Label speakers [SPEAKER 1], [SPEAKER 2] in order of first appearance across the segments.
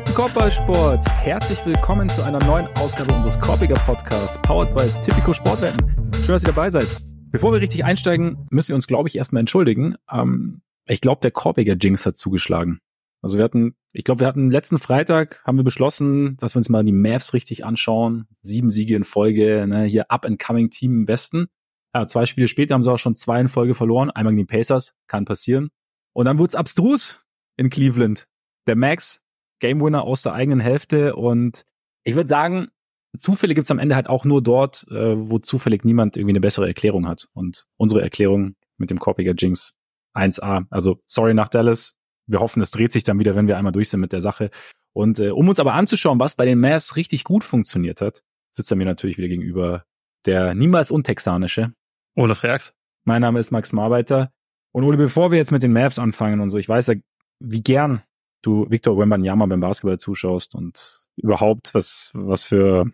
[SPEAKER 1] gepflegten Korbballsports. Herzlich willkommen zu einer neuen Ausgabe unseres Korbiger Podcasts, powered by Typico Sportwetten. Schön, dass ihr dabei seid. Bevor wir richtig einsteigen, müssen wir uns, glaube ich, erstmal entschuldigen. Ähm, ich glaube, der Korbiger Jinx hat zugeschlagen. Also wir hatten, ich glaube, wir hatten letzten Freitag, haben wir beschlossen, dass wir uns mal die Mavs richtig anschauen. Sieben Siege in Folge, ne, hier up-and-coming Team im Westen. Ja, zwei Spiele später haben sie auch schon zwei in Folge verloren. Einmal gegen die Pacers, kann passieren. Und dann wurde es abstrus in Cleveland. Der Max, Game Winner aus der eigenen Hälfte. Und ich würde sagen, Zufälle gibt's am Ende halt auch nur dort, äh, wo zufällig niemand irgendwie eine bessere Erklärung hat. Und unsere Erklärung mit dem Korpiger Jinx 1A. Also sorry nach Dallas, wir hoffen, es dreht sich dann wieder, wenn wir einmal durch sind mit der Sache. Und äh, um uns aber anzuschauen, was bei den Mavs richtig gut funktioniert hat, sitzt er mir natürlich wieder gegenüber der niemals untexanische.
[SPEAKER 2] Olaf Reax.
[SPEAKER 1] Mein Name ist Max Marbeiter. Und Ole, bevor wir jetzt mit den Mavs anfangen und so, ich weiß ja, wie gern du Victor Wembanyama beim Basketball zuschaust und überhaupt was, was für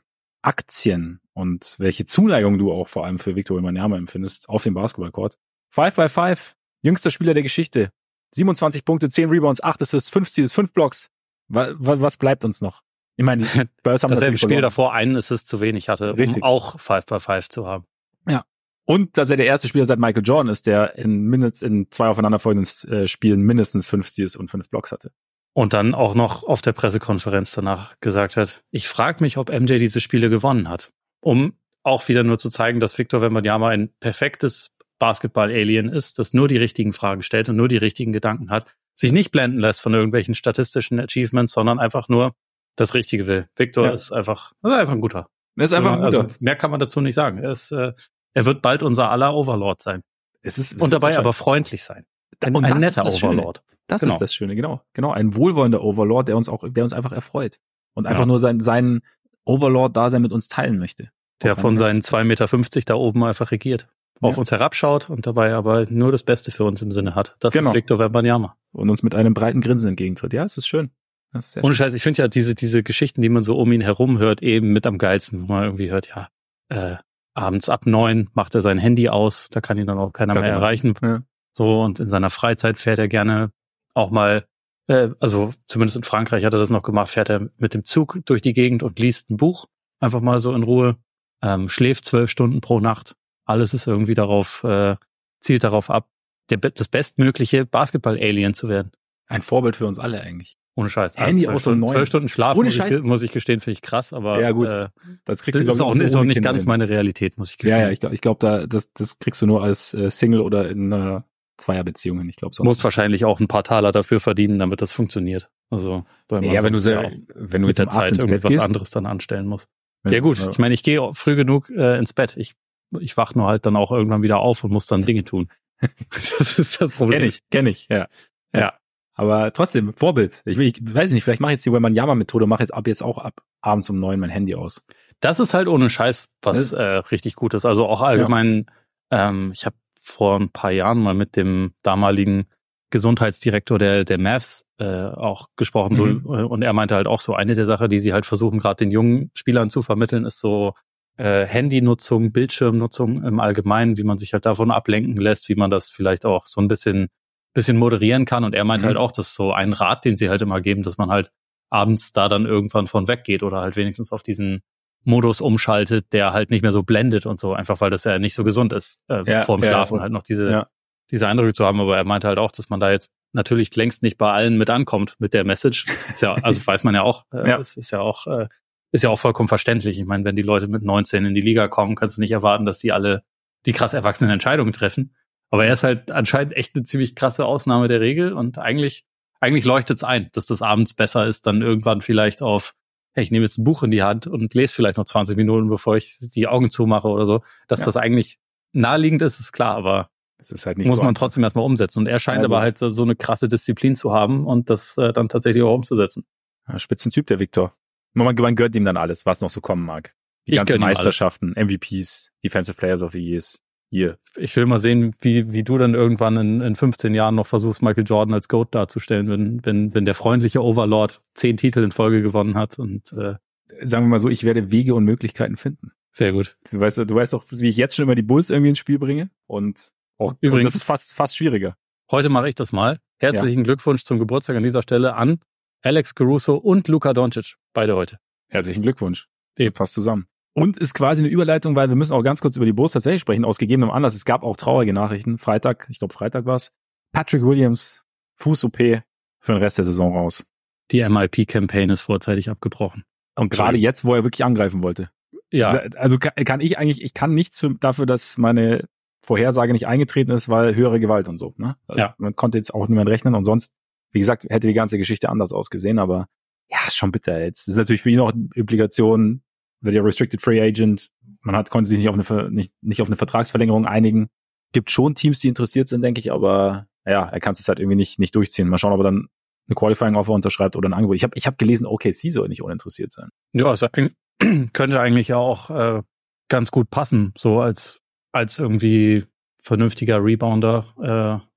[SPEAKER 1] Aktien und welche Zuneigung du auch vor allem für Victor Wembanyama empfindest auf dem Basketballcourt. Five by Five, jüngster Spieler der Geschichte, 27 Punkte, 10 Rebounds, 8 Assists, 5 Steals, 5 Blocks. Was, was bleibt uns noch?
[SPEAKER 2] Ich meine, die Spurs haben Dass er im Spiel verloren. davor einen Assist zu wenig hatte, Richtig. um auch 5 by 5 zu haben.
[SPEAKER 1] Ja. Und dass er der erste Spieler seit Michael Jordan ist, der in, mindest, in zwei aufeinanderfolgenden äh, Spielen mindestens 5 Steals und 5 Blocks hatte.
[SPEAKER 2] Und dann auch noch auf der Pressekonferenz danach gesagt hat, ich frage mich, ob MJ diese Spiele gewonnen hat. Um auch wieder nur zu zeigen, dass Victor Wembanyama ein perfektes Basketball-Alien ist, das nur die richtigen Fragen stellt und nur die richtigen Gedanken hat, sich nicht blenden lässt von irgendwelchen statistischen Achievements, sondern einfach nur das Richtige will. Victor ja. ist einfach, ist einfach ein guter.
[SPEAKER 1] Er ist einfach ein guter.
[SPEAKER 2] Also mehr kann man dazu nicht sagen. Er ist, äh, er wird bald unser aller Overlord sein. Es ist, es und dabei aber freundlich sein.
[SPEAKER 1] Ein, und ein netter Overlord. Schöne. Das genau. ist das Schöne, genau. Genau, ein wohlwollender Overlord, der uns auch, der uns einfach erfreut. Und einfach ja. nur sein, seinen Overlord-Dasein mit uns teilen möchte.
[SPEAKER 2] Der von seinen 2,50 Meter da oben einfach regiert auf ja. uns herabschaut und dabei aber nur das Beste für uns im Sinne hat. Das genau. ist Victor Wembanyama.
[SPEAKER 1] Und uns mit einem breiten Grinsen entgegentritt. Ja, es ist schön.
[SPEAKER 2] Das ist Ohne schön. Scheiß, ich finde ja diese, diese Geschichten, die man so um ihn herum hört, eben mit am geilsten, wo man irgendwie hört, ja, äh, abends ab neun macht er sein Handy aus, da kann ihn dann auch keiner mehr erreichen. Ja. So, und in seiner Freizeit fährt er gerne auch mal, äh, also zumindest in Frankreich hat er das noch gemacht, fährt er mit dem Zug durch die Gegend und liest ein Buch, einfach mal so in Ruhe, ähm, schläft zwölf Stunden pro Nacht alles ist irgendwie darauf, äh, zielt darauf ab, der, das bestmögliche Basketball-Alien zu werden.
[SPEAKER 1] Ein Vorbild für uns alle eigentlich.
[SPEAKER 2] Ohne Scheiß.
[SPEAKER 1] Handy
[SPEAKER 2] zwölf, Stunden, zwölf Stunden Schlaf,
[SPEAKER 1] Ohne
[SPEAKER 2] muss,
[SPEAKER 1] Scheiß.
[SPEAKER 2] Ich, muss ich gestehen, finde ich krass, aber
[SPEAKER 1] ja, gut. Äh,
[SPEAKER 2] das kriegst du, das ist auch, ist auch nicht ganz hin. meine Realität, muss ich gestehen.
[SPEAKER 1] Ja, ja, ich glaube, ich glaub, da, das, das kriegst du nur als äh, Single oder in einer Zweierbeziehungen. Ich glaube,
[SPEAKER 2] sonst muss wahrscheinlich auch ein paar Taler dafür verdienen, damit das funktioniert. Also,
[SPEAKER 1] weil man ja, wenn du sehr, wenn du
[SPEAKER 2] mit der Zeit irgendwas anderes dann anstellen musst. Ja gut, ich meine, ich gehe früh genug äh, ins Bett. Ich ich wach nur halt dann auch irgendwann wieder auf und muss dann Dinge tun.
[SPEAKER 1] das ist das Problem.
[SPEAKER 2] Kenn ich, kenn ich, ja.
[SPEAKER 1] Ja. ja. Aber trotzdem, Vorbild. Ich, ich weiß nicht, vielleicht mache ich jetzt die Wembanyama-Methode, mache jetzt ab jetzt auch ab abends um neun mein Handy aus.
[SPEAKER 2] Das ist halt ohne Scheiß was äh, richtig gut ist. Also auch allgemein, ja. ähm, ich habe vor ein paar Jahren mal mit dem damaligen Gesundheitsdirektor der, der Mavs äh, auch gesprochen mhm. und er meinte halt auch so, eine der Sachen, die sie halt versuchen, gerade den jungen Spielern zu vermitteln, ist so äh, Handynutzung, Bildschirmnutzung im Allgemeinen, wie man sich halt davon ablenken lässt, wie man das vielleicht auch so ein bisschen, bisschen moderieren kann. Und er meint mhm. halt auch, dass so ein Rat, den sie halt immer geben, dass man halt abends da dann irgendwann von weggeht oder halt wenigstens auf diesen Modus umschaltet, der halt nicht mehr so blendet und so, einfach weil das ja nicht so gesund ist, äh, ja, vorm Schlafen ja, halt noch diese, ja. diese Eindrücke zu haben. Aber er meinte halt auch, dass man da jetzt natürlich längst nicht bei allen mit ankommt mit der Message. Ist ja, also weiß man ja auch, äh, ja. es ist ja auch äh, ist ja auch vollkommen verständlich. Ich meine, wenn die Leute mit 19 in die Liga kommen, kannst du nicht erwarten, dass die alle die krass erwachsenen Entscheidungen treffen. Aber er ist halt anscheinend echt eine ziemlich krasse Ausnahme der Regel und eigentlich, eigentlich leuchtet es ein, dass das abends besser ist, dann irgendwann vielleicht auf, hey, ich nehme jetzt ein Buch in die Hand und lese vielleicht noch 20 Minuten, bevor ich die Augen zumache oder so. Dass ja. das eigentlich naheliegend ist, ist klar, aber das ist halt nicht muss so man einfach. trotzdem erstmal umsetzen. Und er scheint ja, aber halt so, eine krasse Disziplin zu haben und das äh, dann tatsächlich auch umzusetzen.
[SPEAKER 1] Ja, Spitzentyp, der Viktor man, man gehört ihm dann alles, was noch so kommen mag. Die ich ganzen Meisterschaften, MVPs, Defensive Players of the Years. Hier.
[SPEAKER 2] Ich will mal sehen, wie, wie du dann irgendwann in, in 15 Jahren noch versuchst, Michael Jordan als GOAT darzustellen, wenn, wenn, wenn der freundliche Overlord zehn Titel in Folge gewonnen hat und äh,
[SPEAKER 1] sagen wir mal so, ich werde Wege und Möglichkeiten finden.
[SPEAKER 2] Sehr gut.
[SPEAKER 1] Du weißt, du weißt doch, wie ich jetzt schon immer die Bulls irgendwie ins Spiel bringe und
[SPEAKER 2] auch, Übrigens,
[SPEAKER 1] und das ist fast, fast schwieriger.
[SPEAKER 2] Heute mache ich das mal. Herzlichen ja. Glückwunsch zum Geburtstag an dieser Stelle an Alex Caruso und Luka Doncic. Beide heute.
[SPEAKER 1] Herzlichen Glückwunsch. Eben. Passt zusammen. Und ist quasi eine Überleitung, weil wir müssen auch ganz kurz über die Bulls tatsächlich sprechen, aus gegebenem Anlass. Es gab auch traurige Nachrichten. Freitag, ich glaube Freitag war's. Patrick Williams, Fuß-OP für den Rest der Saison raus.
[SPEAKER 2] Die MIP-Campaign ist vorzeitig abgebrochen.
[SPEAKER 1] Und gerade jetzt, wo er wirklich angreifen wollte. Ja. Also kann ich eigentlich, ich kann nichts für, dafür, dass meine Vorhersage nicht eingetreten ist, weil höhere Gewalt und so. Ne? Also ja. Man konnte jetzt auch niemand rechnen und sonst, wie gesagt, hätte die ganze Geschichte anders ausgesehen, aber ja, ist schon bitter jetzt. Das ist natürlich für ihn auch Implikationen, wird ja Restricted Free Agent, man hat, konnte sich nicht auf eine, nicht, nicht auf eine Vertragsverlängerung einigen. Gibt schon Teams, die interessiert sind, denke ich, aber ja, er kann es halt irgendwie nicht, nicht durchziehen. Mal schauen, ob er dann eine Qualifying Offer unterschreibt oder ein Angebot. Ich habe ich hab gelesen, OKC soll nicht uninteressiert sein.
[SPEAKER 2] Ja, also könnte eigentlich auch äh, ganz gut passen, so als als irgendwie vernünftiger Rebounder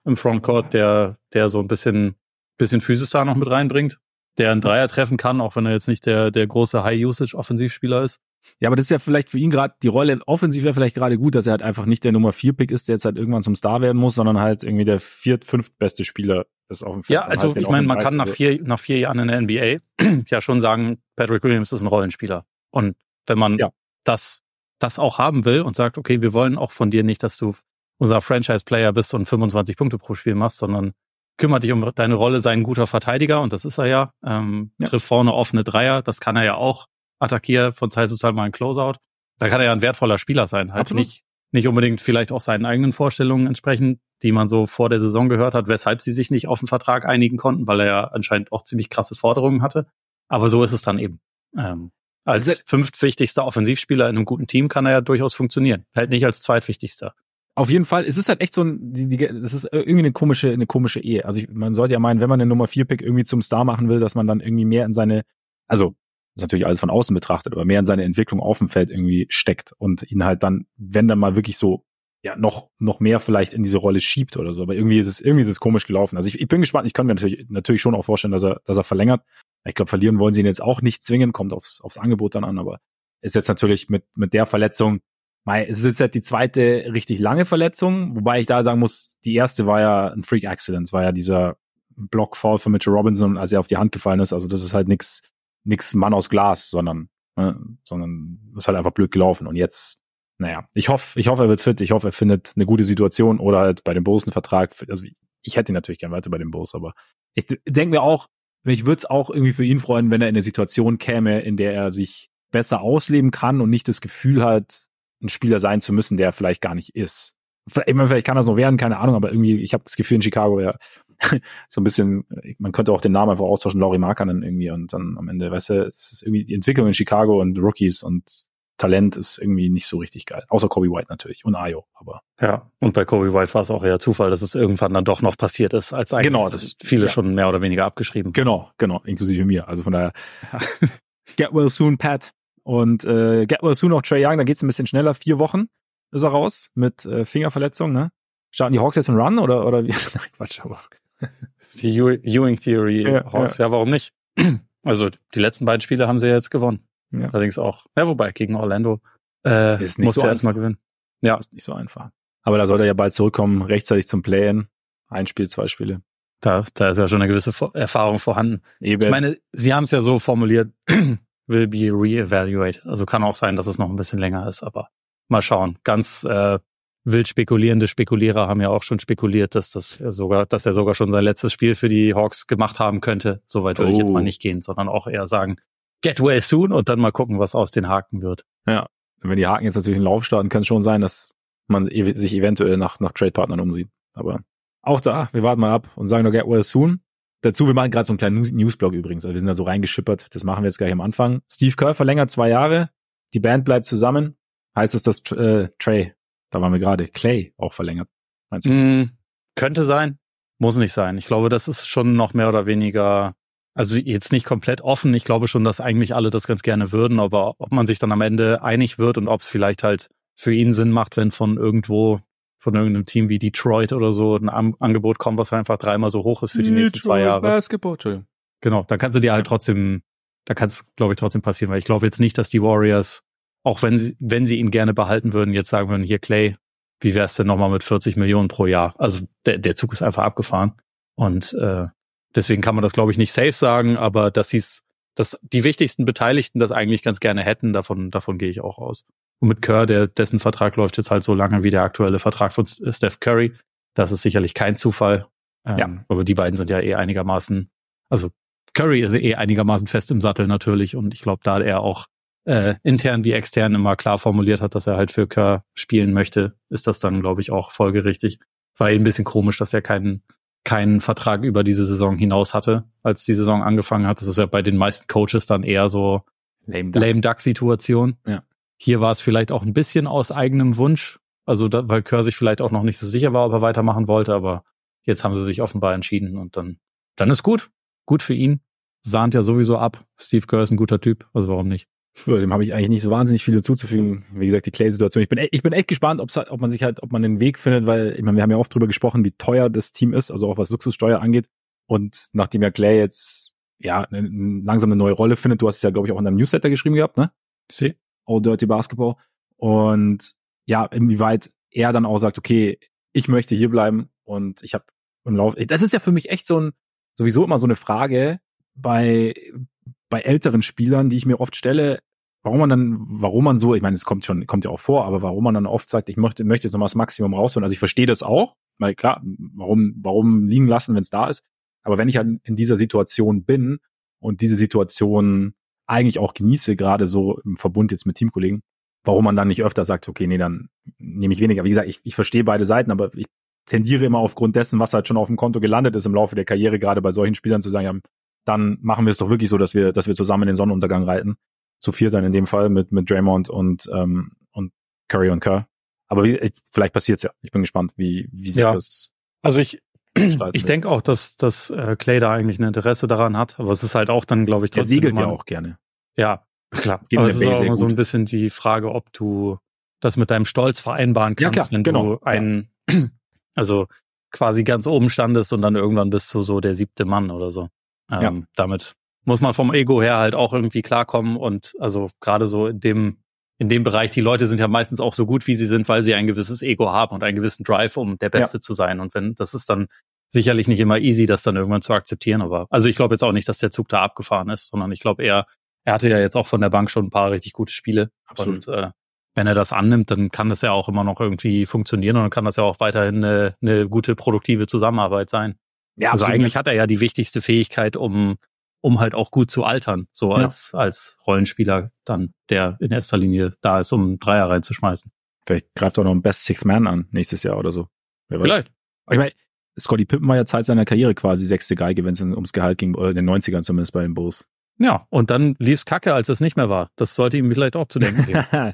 [SPEAKER 2] äh, im Frontcourt, der der so ein bisschen bisschen Physis da noch mit reinbringt, der einen Dreier treffen kann, auch wenn er jetzt nicht der der große High Usage Offensivspieler ist.
[SPEAKER 1] Ja, aber das ist ja vielleicht für ihn gerade, die Rolle offensiv wäre vielleicht gerade gut, dass er halt einfach nicht der Nummer 4 Pick ist, der jetzt halt irgendwann zum Star werden muss, sondern halt irgendwie der viert, fünft beste Spieler ist auf dem
[SPEAKER 2] Feld. Ja, also halt ich meine, man kann nach vier, nach vier Jahren in der NBA ja schon sagen, Patrick Williams ist ein Rollenspieler. Und wenn man ja. das, das auch haben will und sagt, okay, wir wollen auch von dir nicht, dass du unser Franchise-Player bist und 25 Punkte pro Spiel machst, sondern kümmere dich um deine Rolle, sei ein guter Verteidiger und das ist er ja. Ähm, ja. Trifft vorne offene Dreier, das kann er ja auch attackiere von Zeit zu Zeit mal ein Closeout. Da kann er ja ein wertvoller Spieler sein. Halt Absolut. nicht, nicht unbedingt vielleicht auch seinen eigenen Vorstellungen entsprechend, die man so vor der Saison gehört hat, weshalb sie sich nicht auf den Vertrag einigen konnten, weil er ja anscheinend auch ziemlich krasse Forderungen hatte. Aber so ist es dann eben. Ähm, als fünftwichtigster Offensivspieler in einem guten Team kann er ja durchaus funktionieren. Halt nicht als zweitwichtigster.
[SPEAKER 1] Auf jeden Fall, es ist halt echt so ein, die, die, es ist irgendwie eine komische, eine komische Ehe. Also ich, man sollte ja meinen, wenn man eine Nummer 4 Pick irgendwie zum Star machen will, dass man dann irgendwie mehr in seine, also ist natürlich alles von außen betrachtet, aber mehr in seine Entwicklung auf dem Feld irgendwie steckt und ihn halt dann, wenn dann mal wirklich so ja noch noch mehr vielleicht in diese Rolle schiebt oder so. Aber irgendwie ist es irgendwie ist es komisch gelaufen. Also ich, ich bin gespannt. Ich kann mir natürlich natürlich schon auch vorstellen, dass er dass er verlängert. Ich glaube, verlieren wollen sie ihn jetzt auch nicht zwingen. Kommt aufs aufs Angebot dann an. Aber ist jetzt natürlich mit mit der Verletzung. Mei, es ist jetzt halt die zweite richtig lange Verletzung, wobei ich da sagen muss, die erste war ja ein Freak Accident, war ja dieser Blockfall von Mitchell Robinson, als er auf die Hand gefallen ist. Also das ist halt nichts nix Mann aus Glas, sondern, ne, sondern ist halt einfach blöd gelaufen. Und jetzt, naja, ich hoffe, ich hoffe, er wird fit, ich hoffe, er findet eine gute Situation oder halt bei dem Bulls einen Vertrag. Also ich hätte ihn natürlich gern weiter bei dem Bulls, aber ich denke mir auch, ich würde es auch irgendwie für ihn freuen, wenn er in eine Situation käme, in der er sich besser ausleben kann und nicht das Gefühl hat, ein Spieler sein zu müssen, der vielleicht gar nicht ist. Vielleicht, vielleicht kann das noch werden, keine Ahnung, aber irgendwie, ich habe das Gefühl in Chicago, ja, so ein bisschen, man könnte auch den Namen einfach austauschen, Laurie Markanen irgendwie und dann am Ende, weißt du, es ist irgendwie die Entwicklung in Chicago und Rookies und Talent ist irgendwie nicht so richtig geil. Außer Kobe White natürlich und Ayo, aber.
[SPEAKER 2] Ja, und bei Kobe White war es auch eher Zufall, dass es irgendwann dann doch noch passiert ist, als eigentlich genau, das, viele ja. schon mehr oder weniger abgeschrieben.
[SPEAKER 1] Genau, genau, inklusive mir. Also von daher, get well soon, Pat. Und äh, get well soon auch Trey Young, da geht's ein bisschen schneller. Vier Wochen ist er raus mit äh, Fingerverletzung, ne? Starten die Hawks jetzt einen Run oder, oder wie? Quatsch, aber.
[SPEAKER 2] Die Ewing Theory ja, Hawks, ja. ja, warum nicht? Also die letzten beiden Spiele haben sie ja jetzt gewonnen. Ja. Allerdings auch, ja, wobei, gegen Orlando äh, ist nicht muss so er erstmal gewinnen.
[SPEAKER 1] Ja. Ist nicht so einfach. Aber da soll er ja bald zurückkommen, rechtzeitig zum Playen. Ein Spiel, zwei Spiele.
[SPEAKER 2] Da, da ist ja schon eine gewisse Erfahrung vorhanden. Eben. Ich meine, sie haben es ja so formuliert, will be re-evaluate. Also kann auch sein, dass es noch ein bisschen länger ist, aber mal schauen. Ganz äh, wild spekulierende Spekulierer haben ja auch schon spekuliert, dass das sogar, dass er sogar schon sein letztes Spiel für die Hawks gemacht haben könnte. Soweit würde oh. ich jetzt mal oh. nicht gehen, sondern auch eher sagen, get well soon und dann mal gucken, was aus den Haken wird.
[SPEAKER 1] Ja, wenn die Haken jetzt natürlich in Lauf starten, kann es schon sein, dass man sich eventuell nach, nach Trade-Partnern umsieht. Aber auch da, wir warten mal ab und sagen nur get well soon. Dazu, wir machen gerade so einen kleinen Newsblog übrigens. Also wir sind da so reingeschippert. Das machen wir jetzt gleich am Anfang. Steve Kerr verlängert zwei Jahre. Die Band bleibt zusammen. Heißt es, dass äh, Trey da waren wir gerade. Clay auch verlängert.
[SPEAKER 2] Meinst du? Mm, könnte sein. Muss nicht sein. Ich glaube, das ist schon noch mehr oder weniger, also jetzt nicht komplett offen. Ich glaube schon, dass eigentlich alle das ganz gerne würden, aber ob man sich dann am Ende einig wird und ob es vielleicht halt für ihn Sinn macht, wenn von irgendwo, von irgendeinem Team wie Detroit oder so ein Angebot kommt, was einfach dreimal so hoch ist für die Detroit nächsten zwei Jahre. Basketball, Entschuldigung. Genau, dann kannst du dir halt trotzdem, da kann es, glaube ich, trotzdem passieren, weil ich glaube jetzt nicht, dass die Warriors auch wenn sie, wenn sie ihn gerne behalten würden, jetzt sagen würden, hier Clay, wie wär's denn nochmal mit 40 Millionen pro Jahr? Also der, der Zug ist einfach abgefahren. Und äh, deswegen kann man das, glaube ich, nicht safe sagen, aber dass sie's, dass die wichtigsten Beteiligten das eigentlich ganz gerne hätten, davon, davon gehe ich auch aus. Und mit Kerr, der, dessen Vertrag läuft jetzt halt so lange wie der aktuelle Vertrag von Steph Curry, das ist sicherlich kein Zufall. Ähm, ja. Aber die beiden sind ja eh einigermaßen, also Curry ist eh einigermaßen fest im Sattel natürlich und ich glaube, da er auch äh, intern wie extern immer klar formuliert hat, dass er halt für Kerr spielen möchte, ist das dann, glaube ich, auch folgerichtig. War eh ein bisschen komisch, dass er keinen keinen Vertrag über diese Saison hinaus hatte, als die Saison angefangen hat. Das ist ja bei den meisten Coaches dann eher so Lame Duck, Lame Duck Situation. Ja. Hier war es vielleicht auch ein bisschen aus eigenem Wunsch, also da, weil Kerr sich vielleicht auch noch nicht so sicher war, ob er weitermachen wollte, aber jetzt haben sie sich offenbar entschieden und dann, dann ist gut. Gut für ihn. Sahnt ja sowieso ab. Steve Kerr ist ein guter Typ, also warum nicht?
[SPEAKER 1] Dem habe ich eigentlich nicht so wahnsinnig viel zuzufügen. Wie gesagt, die Clay-Situation. Ich bin, ich bin echt gespannt, ob man sich halt, ob man den Weg findet, weil ich meine, wir haben ja oft drüber gesprochen, wie teuer das Team ist, also auch was Luxussteuer angeht. Und nachdem ja Clay jetzt ja langsam eine neue Rolle findet, du hast es ja, glaube ich, auch in deinem Newsletter geschrieben gehabt, ne?
[SPEAKER 2] See.
[SPEAKER 1] All Dirty Basketball. Und ja, inwieweit er dann auch sagt, okay, ich möchte hier bleiben und ich habe im Laufe. Das ist ja für mich echt so ein sowieso immer so eine Frage bei bei älteren Spielern, die ich mir oft stelle, warum man dann, warum man so, ich meine, es kommt schon, kommt ja auch vor, aber warum man dann oft sagt, ich möchte, möchte jetzt noch mal das Maximum rausholen. Also ich verstehe das auch, weil klar, warum, warum liegen lassen, wenn es da ist. Aber wenn ich halt in dieser Situation bin und diese Situation eigentlich auch genieße, gerade so im Verbund jetzt mit Teamkollegen, warum man dann nicht öfter sagt, okay, nee, dann nehme ich weniger. Wie gesagt, ich, ich verstehe beide Seiten, aber ich tendiere immer aufgrund dessen, was halt schon auf dem Konto gelandet ist im Laufe der Karriere, gerade bei solchen Spielern zu sagen, ja, dann machen wir es doch wirklich so, dass wir, dass wir zusammen in den Sonnenuntergang reiten. Zu viert dann in dem Fall mit, mit Draymond und, ähm, und Curry und Kerr. Aber wie, vielleicht passiert's ja. Ich bin gespannt, wie, wie sich ja. das.
[SPEAKER 2] Also ich, ich denke auch, dass, dass äh, Clay da eigentlich ein Interesse daran hat, aber es ist halt auch dann, glaube ich,
[SPEAKER 1] trotzdem. Er siegelt ja auch gerne.
[SPEAKER 2] Ja, klar. aber es ist auch immer so ein bisschen die Frage, ob du das mit deinem Stolz vereinbaren kannst, ja, klar, wenn genau. du einen, ja. also quasi ganz oben standest und dann irgendwann bist du so der siebte Mann oder so. Ähm, ja. Damit muss man vom Ego her halt auch irgendwie klarkommen und also gerade so in dem in dem Bereich, die Leute sind ja meistens auch so gut, wie sie sind, weil sie ein gewisses Ego haben und einen gewissen Drive, um der Beste ja. zu sein. Und wenn, das ist dann sicherlich nicht immer easy, das dann irgendwann zu akzeptieren. Aber also ich glaube jetzt auch nicht, dass der Zug da abgefahren ist, sondern ich glaube eher, er hatte ja jetzt auch von der Bank schon ein paar richtig gute Spiele. Absolut. Und äh, wenn er das annimmt, dann kann das ja auch immer noch irgendwie funktionieren und dann kann das ja auch weiterhin eine, eine gute, produktive Zusammenarbeit sein. Ja, also eigentlich hat er ja die wichtigste Fähigkeit, um, um halt auch gut zu altern, so ja. als, als Rollenspieler dann, der in erster Linie da ist, um Dreier reinzuschmeißen.
[SPEAKER 1] Vielleicht greift er noch ein Best Sixth Man an, nächstes Jahr oder so.
[SPEAKER 2] Wer Vielleicht.
[SPEAKER 1] Ich meine, Scotty Pippen war ja Zeit seiner Karriere quasi sechste Geige, wenn es ums Gehalt ging, oder in den 90ern zumindest bei den Bulls.
[SPEAKER 2] Ja, und dann lief's kacke, als es nicht mehr war. Das sollte ihm vielleicht auch zu denken geben.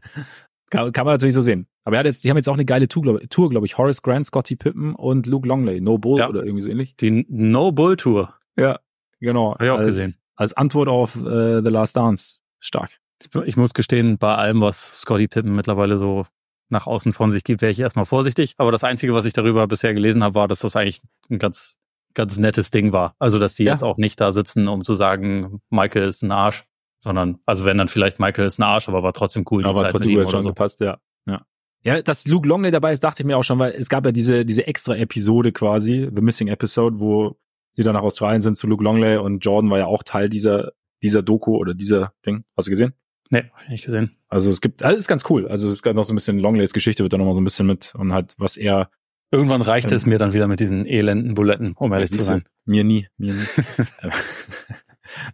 [SPEAKER 1] kann, kann, man natürlich so sehen. Aber er hat jetzt, die haben jetzt auch eine geile Tour, glaube glaub ich. Horace Grant, Scotty Pippen und Luke Longley. No Bull ja. oder irgendwie so ähnlich.
[SPEAKER 2] Die No Bull Tour.
[SPEAKER 1] Ja, genau.
[SPEAKER 2] Habe ich auch als, gesehen.
[SPEAKER 1] Als Antwort auf äh, The Last Dance. Stark.
[SPEAKER 2] Ich, ich muss gestehen, bei allem, was Scotty Pippen mittlerweile so nach außen von sich gibt, wäre ich erstmal vorsichtig. Aber das Einzige, was ich darüber bisher gelesen habe, war, dass das eigentlich ein ganz ganz nettes Ding war. Also, dass die ja. jetzt auch nicht da sitzen, um zu sagen, Michael ist ein Arsch, sondern, also wenn dann vielleicht Michael ist ein Arsch, aber war trotzdem cool.
[SPEAKER 1] Aber trotzdem gut schon so. gepasst, ja. ja. Ja, dass Luke Longley dabei ist, dachte ich mir auch schon, weil es gab ja diese, diese extra Episode quasi, The Missing Episode, wo sie dann nach Australien sind zu Luke Longley und Jordan war ja auch Teil dieser, dieser Doku oder dieser Ding. Hast du gesehen?
[SPEAKER 2] Nee, hab ich nicht gesehen.
[SPEAKER 1] Also es gibt, also es ist ganz cool. Also es gab noch so ein bisschen Longleys Geschichte, wird da noch mal so ein bisschen mit und halt, was er
[SPEAKER 2] Irgendwann reicht ähm, es mir dann wieder mit diesen elenden Buletten, um ehrlich zu sein.
[SPEAKER 1] Mir nie, mir nie.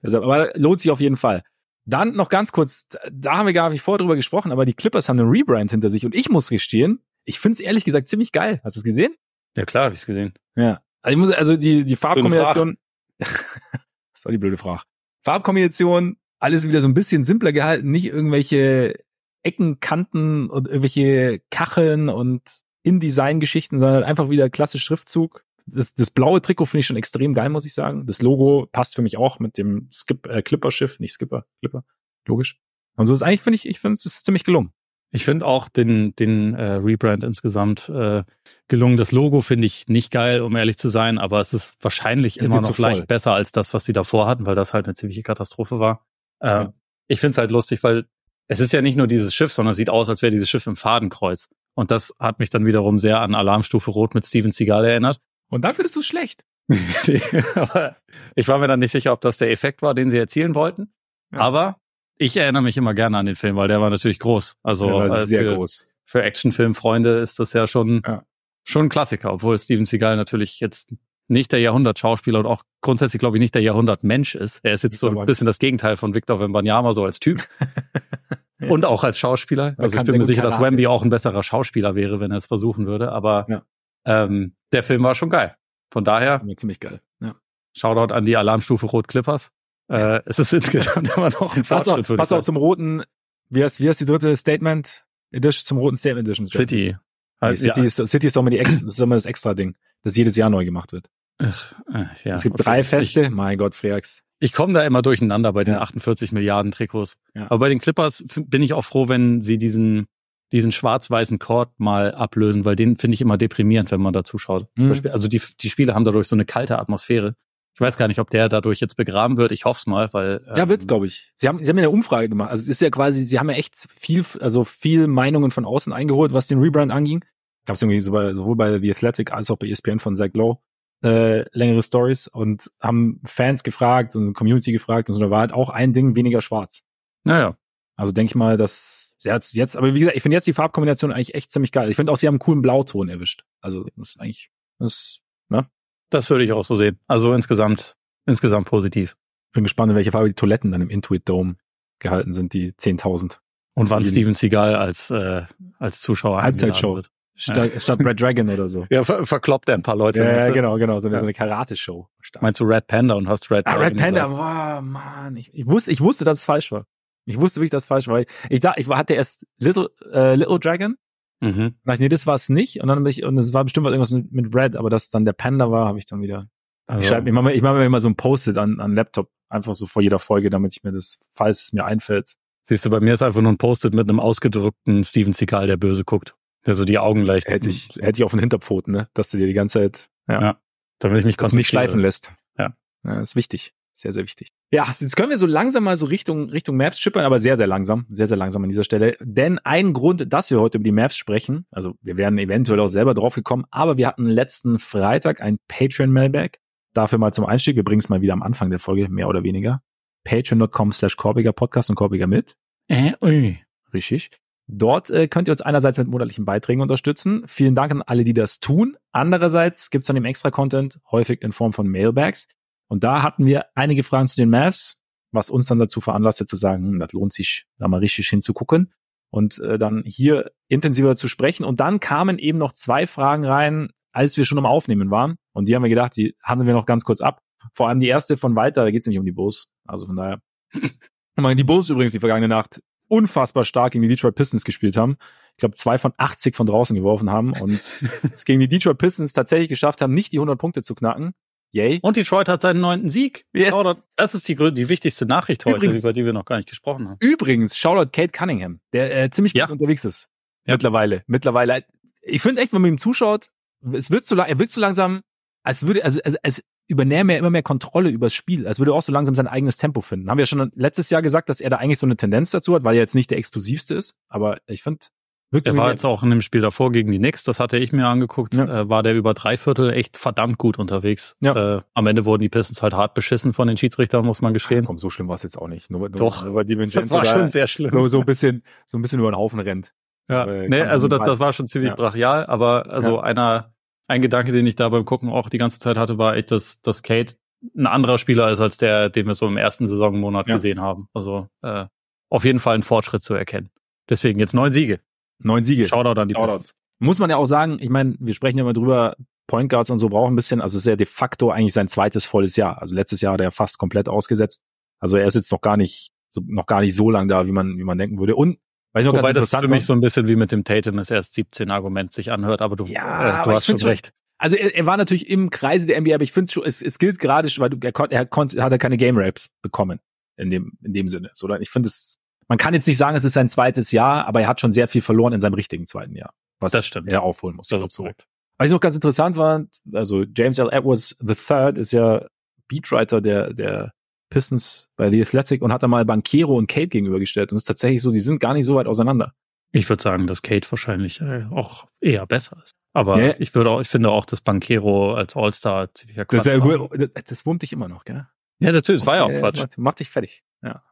[SPEAKER 1] Deshalb, aber lohnt sich auf jeden Fall. Dann noch ganz kurz, da haben wir gar nicht vorher drüber gesprochen, aber die Clippers haben einen Rebrand hinter sich und ich muss gestehen, ich finde es ehrlich gesagt ziemlich geil. Hast du es gesehen?
[SPEAKER 2] Ja klar, habe ich es gesehen.
[SPEAKER 1] Ja. Also, ich muss, also die, die Farbkombination. das war die blöde Frage. Farbkombination, alles wieder so ein bisschen simpler gehalten, nicht irgendwelche Ecken, Kanten und irgendwelche Kacheln und InDesign-Geschichten, sondern einfach wieder klassisch Schriftzug. Das, das blaue Trikot finde ich schon extrem geil, muss ich sagen. Das Logo passt für mich auch mit dem Skip, äh, Clipper-Schiff, nicht Skipper, Clipper, logisch. Und so ist eigentlich, finde ich, ich finde es ist ziemlich gelungen.
[SPEAKER 2] Ich finde auch den, den äh, Rebrand insgesamt äh, gelungen. Das Logo finde ich nicht geil, um ehrlich zu sein, aber es ist wahrscheinlich ist immer noch leicht besser als das, was sie davor hatten, weil das halt eine ziemliche Katastrophe war. Äh, ja. Ich finde es halt lustig, weil es ist ja nicht nur dieses Schiff, sondern es sieht aus, als wäre dieses Schiff im Fadenkreuz. Und das hat mich dann wiederum sehr an Alarmstufe Rot mit Steven Seagal erinnert.
[SPEAKER 1] Und dann findest du es schlecht.
[SPEAKER 2] aber ich war mir dann nicht sicher, ob das der Effekt war, den sie erzielen wollten. Ja. Aber ich erinnere mich immer gerne an den Film, weil der war natürlich groß. Also
[SPEAKER 1] äh, sehr für, groß.
[SPEAKER 2] Für Actionfilmfreunde ist das ja schon, ja. schon ein Klassiker, obwohl Steven Seagal natürlich jetzt nicht der Jahrhundertschauspieler und auch grundsätzlich, glaube ich, nicht der Jahrhundertmensch ist. Er ist jetzt so ein bisschen das Gegenteil von Victor Wembanyama, so als Typ. ja. Und auch als Schauspieler. Also ich bin mir sicher, dass Wemby auch ein besserer Schauspieler wäre, wenn er es versuchen würde. Aber ja. ähm, der Film war schon geil. Von daher.
[SPEAKER 1] Ziemlich geil. Ja.
[SPEAKER 2] Shoutout an die Alarmstufe Rot Clippers. Äh, es ist insgesamt immer noch ein
[SPEAKER 1] Fortschritt. Pass, pass auch zum roten, wie heißt, wie heißt die dritte Statement Edition, zum roten Statement Edition?
[SPEAKER 2] City.
[SPEAKER 1] Nee, City, ja. ist, City ist doch immer, die Ex, das ist immer das extra Ding, das jedes Jahr neu gemacht wird. Ach, äh, ja, es gibt okay. drei Feste. Ich, mein Gott, Freax.
[SPEAKER 2] Ich komme da immer durcheinander bei den ja. 48 Milliarden Trikots. Ja. Aber bei den Clippers bin ich auch froh, wenn sie diesen, diesen schwarz-weißen Chord mal ablösen, weil den finde ich immer deprimierend, wenn man da zuschaut. Mhm. Also die, die Spiele haben dadurch so eine kalte Atmosphäre. Ich weiß gar nicht, ob der dadurch jetzt begraben wird. Ich hoffe es mal, weil.
[SPEAKER 1] Ähm, ja, wird, glaube ich. Sie haben, sie haben ja eine Umfrage gemacht. Also es ist ja quasi, sie haben ja echt viel, also viel Meinungen von außen eingeholt, was den Rebrand anging. Gab es irgendwie sowohl bei The Athletic als auch bei ESPN von Zach Lowe äh, längere Stories und haben Fans gefragt und Community gefragt und so. Da war halt auch ein Ding weniger schwarz.
[SPEAKER 2] Naja.
[SPEAKER 1] Also denke ich mal, dass sie hat jetzt, aber wie gesagt, ich finde jetzt die Farbkombination eigentlich echt ziemlich geil. Ich finde auch, sie haben einen coolen Blauton erwischt. Also das ist eigentlich, das, ne?
[SPEAKER 2] Das würde ich auch so sehen. Also insgesamt, insgesamt positiv.
[SPEAKER 1] Bin gespannt, in welche Farbe die Toiletten dann im Intuit Dome gehalten sind, die 10.000.
[SPEAKER 2] Und wann Steven Seagal als, äh, als Zuschauer
[SPEAKER 1] Halbzeitshow. Wird. Statt, statt Red Dragon oder so.
[SPEAKER 2] Ja, ver verkloppt er ein paar Leute.
[SPEAKER 1] Ja, ja genau, genau. So eine, ja. so eine Karate-Show.
[SPEAKER 2] Meinst du Red Panda und hast Red
[SPEAKER 1] ah, Dragon? Red Panda, boah, Mann. Ich, ich, wusste, ich wusste, dass es falsch war. Ich wusste wirklich, dass es falsch war. Ich, dachte, ich hatte erst Little, äh, Little Dragon. Mhm. Dachte, nee, das war es nicht. Und dann bin ich, und es war bestimmt was irgendwas mit, mit Red, aber dass dann der Panda war, habe ich dann wieder. Also. Ich schreibe, ich mache ich mach mir immer so ein Post-it an, an Laptop, einfach so vor jeder Folge, damit ich mir das, falls es mir einfällt.
[SPEAKER 2] Siehst du, bei mir ist einfach nur ein Post-it mit einem ausgedrückten Steven Seagal, der böse guckt. Der so die Augen leicht.
[SPEAKER 1] Hätte ich, hätte ich auf den Hinterpfoten, ne? Dass du dir die ganze Zeit, ja. ja
[SPEAKER 2] damit ich mich
[SPEAKER 1] das nicht schleifen lässt.
[SPEAKER 2] Ja.
[SPEAKER 1] ja. ist wichtig. Sehr, sehr wichtig. Ja, jetzt können wir so langsam mal so Richtung, Richtung Maps schippern, aber sehr, sehr langsam. Sehr, sehr langsam an dieser Stelle. Denn ein Grund, dass wir heute über die Maps sprechen, also wir werden eventuell auch selber drauf gekommen, aber wir hatten letzten Freitag ein Patreon-Mailback. Dafür mal zum Einstieg. Wir bringen es mal wieder am Anfang der Folge, mehr oder weniger. Patreon.com slash Korbiger Podcast und Korbiger mit.
[SPEAKER 2] Äh, ui.
[SPEAKER 1] Richtig. Dort äh, könnt ihr uns einerseits mit monatlichen Beiträgen unterstützen. Vielen Dank an alle, die das tun. Andererseits gibt es dann im Extra-Content häufig in Form von Mailbags. Und da hatten wir einige Fragen zu den Mavs, was uns dann dazu veranlasste zu sagen, hm, das lohnt sich, da mal richtig hinzugucken und äh, dann hier intensiver zu sprechen. Und dann kamen eben noch zwei Fragen rein, als wir schon am Aufnehmen waren. Und die haben wir gedacht, die handeln wir noch ganz kurz ab. Vor allem die erste von Walter, da geht es nicht um die Bulls. Also von daher. die Bulls übrigens die vergangene Nacht unfassbar stark gegen die Detroit Pistons gespielt haben. Ich glaube, zwei von 80 von draußen geworfen haben und gegen die Detroit Pistons tatsächlich geschafft haben, nicht die 100 Punkte zu knacken. Yay.
[SPEAKER 2] Und Detroit hat seinen neunten Sieg. Yeah. Das ist die, die wichtigste Nachricht heute, übrigens, über die wir noch gar nicht gesprochen haben.
[SPEAKER 1] Übrigens, Shoutout Kate Cunningham, der äh, ziemlich ja. gut unterwegs ist. Ja. Mittlerweile. Mittlerweile. Ich finde echt, wenn man ihm zuschaut, es wird so, er wirkt so langsam, als würde, also, also als übernehme er immer mehr Kontrolle übers Spiel, als würde er auch so langsam sein eigenes Tempo finden. Haben wir ja schon letztes Jahr gesagt, dass er da eigentlich so eine Tendenz dazu hat, weil er jetzt nicht der explosivste ist, aber ich finde,
[SPEAKER 2] Wirklich der war jetzt auch in dem Spiel davor gegen die Knicks, das hatte ich mir angeguckt, ja. äh, war der über drei Viertel echt verdammt gut unterwegs. Ja. Äh, am Ende wurden die Pistons halt hart beschissen von den Schiedsrichtern, muss man gestehen. Ach,
[SPEAKER 1] komm, so schlimm war es jetzt auch nicht.
[SPEAKER 2] Nur, nur, Doch,
[SPEAKER 1] nur,
[SPEAKER 2] das war schon sehr schlimm.
[SPEAKER 1] So, so ein bisschen, so ein bisschen über den Haufen rennt.
[SPEAKER 2] Ja, äh, nee, also das, das war schon ziemlich ja. brachial, aber also einer, ein Gedanke, den ich da beim Gucken auch die ganze Zeit hatte, war echt, dass, dass Kate ein anderer Spieler ist als der, den wir so im ersten Saisonmonat gesehen haben. Also äh, auf jeden Fall ein Fortschritt zu erkennen. Deswegen jetzt neun Siege.
[SPEAKER 1] Neun Siege.
[SPEAKER 2] Shoutout an die Shoutouts.
[SPEAKER 1] Muss man ja auch sagen, ich meine, wir sprechen ja immer drüber, Point Guards und so brauchen ein bisschen, also ist ja de facto eigentlich sein zweites volles Jahr. Also letztes Jahr hat er fast komplett ausgesetzt. Also er ist jetzt noch gar nicht, so, noch gar nicht so lang da, wie man, wie man denken würde. Und
[SPEAKER 2] weil ich noch Wobei ganz das für mich so ein bisschen wie mit dem Tatum das erst 17 Argument sich anhört, aber du,
[SPEAKER 1] ja,
[SPEAKER 2] äh, du hast schon recht.
[SPEAKER 1] Also er, er war natürlich im Kreise der NBA, aber ich finde schon, es, es gilt gerade, weil du, er, konnte, er konnte, hat er keine Game Raps bekommen in dem in dem Sinne. So, ich finde es, man kann jetzt nicht sagen, es ist sein zweites Jahr, aber er hat schon sehr viel verloren in seinem richtigen zweiten Jahr, was
[SPEAKER 2] das stimmt.
[SPEAKER 1] er aufholen muss. Das ist so. Was ich noch ganz interessant war, also James L. Edwards III ist ja Beatwriter der der Pistons bei The Athletic und hat da mal Banquero und Kate gegenübergestellt und es ist tatsächlich so, die sind gar nicht so weit auseinander.
[SPEAKER 2] Ich würde sagen, dass Kate wahrscheinlich äh, auch eher besser ist. Aber ja. ich würde auch, ich finde auch, dass Bankero als All-Star ziemlicher
[SPEAKER 1] Quatsch das, ja, das wurmt dich immer noch, gell?
[SPEAKER 2] Ja, natürlich, das war ja auch Quatsch.
[SPEAKER 1] Macht, dich fertig. Ja.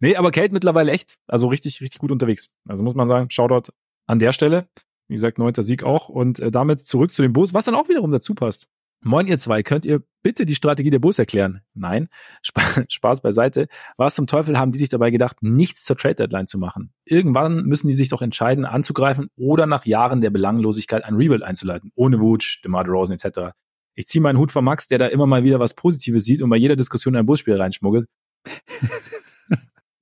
[SPEAKER 1] Nee, aber Kate mittlerweile echt, also richtig, richtig gut unterwegs. Also muss man sagen, Shoutout an der Stelle. Wie gesagt, neunter Sieg auch. Und äh, damit zurück zu den Bulls, was dann auch wiederum dazu passt. Moin, ihr zwei, könnt ihr bitte die Strategie der Bulls erklären? Nein, Sp Spaß beiseite. Was zum Teufel haben die sich dabei gedacht, nichts zur Trade Deadline zu machen? Irgendwann müssen die sich doch entscheiden, anzugreifen oder nach Jahren der Belanglosigkeit ein Rebuild einzuleiten. Ohne Wutsch, DeMar DeRozan etc. Ich ziehe meinen Hut vor Max, der da immer mal wieder was Positives sieht und bei jeder Diskussion ein Bullspiel reinschmuggelt.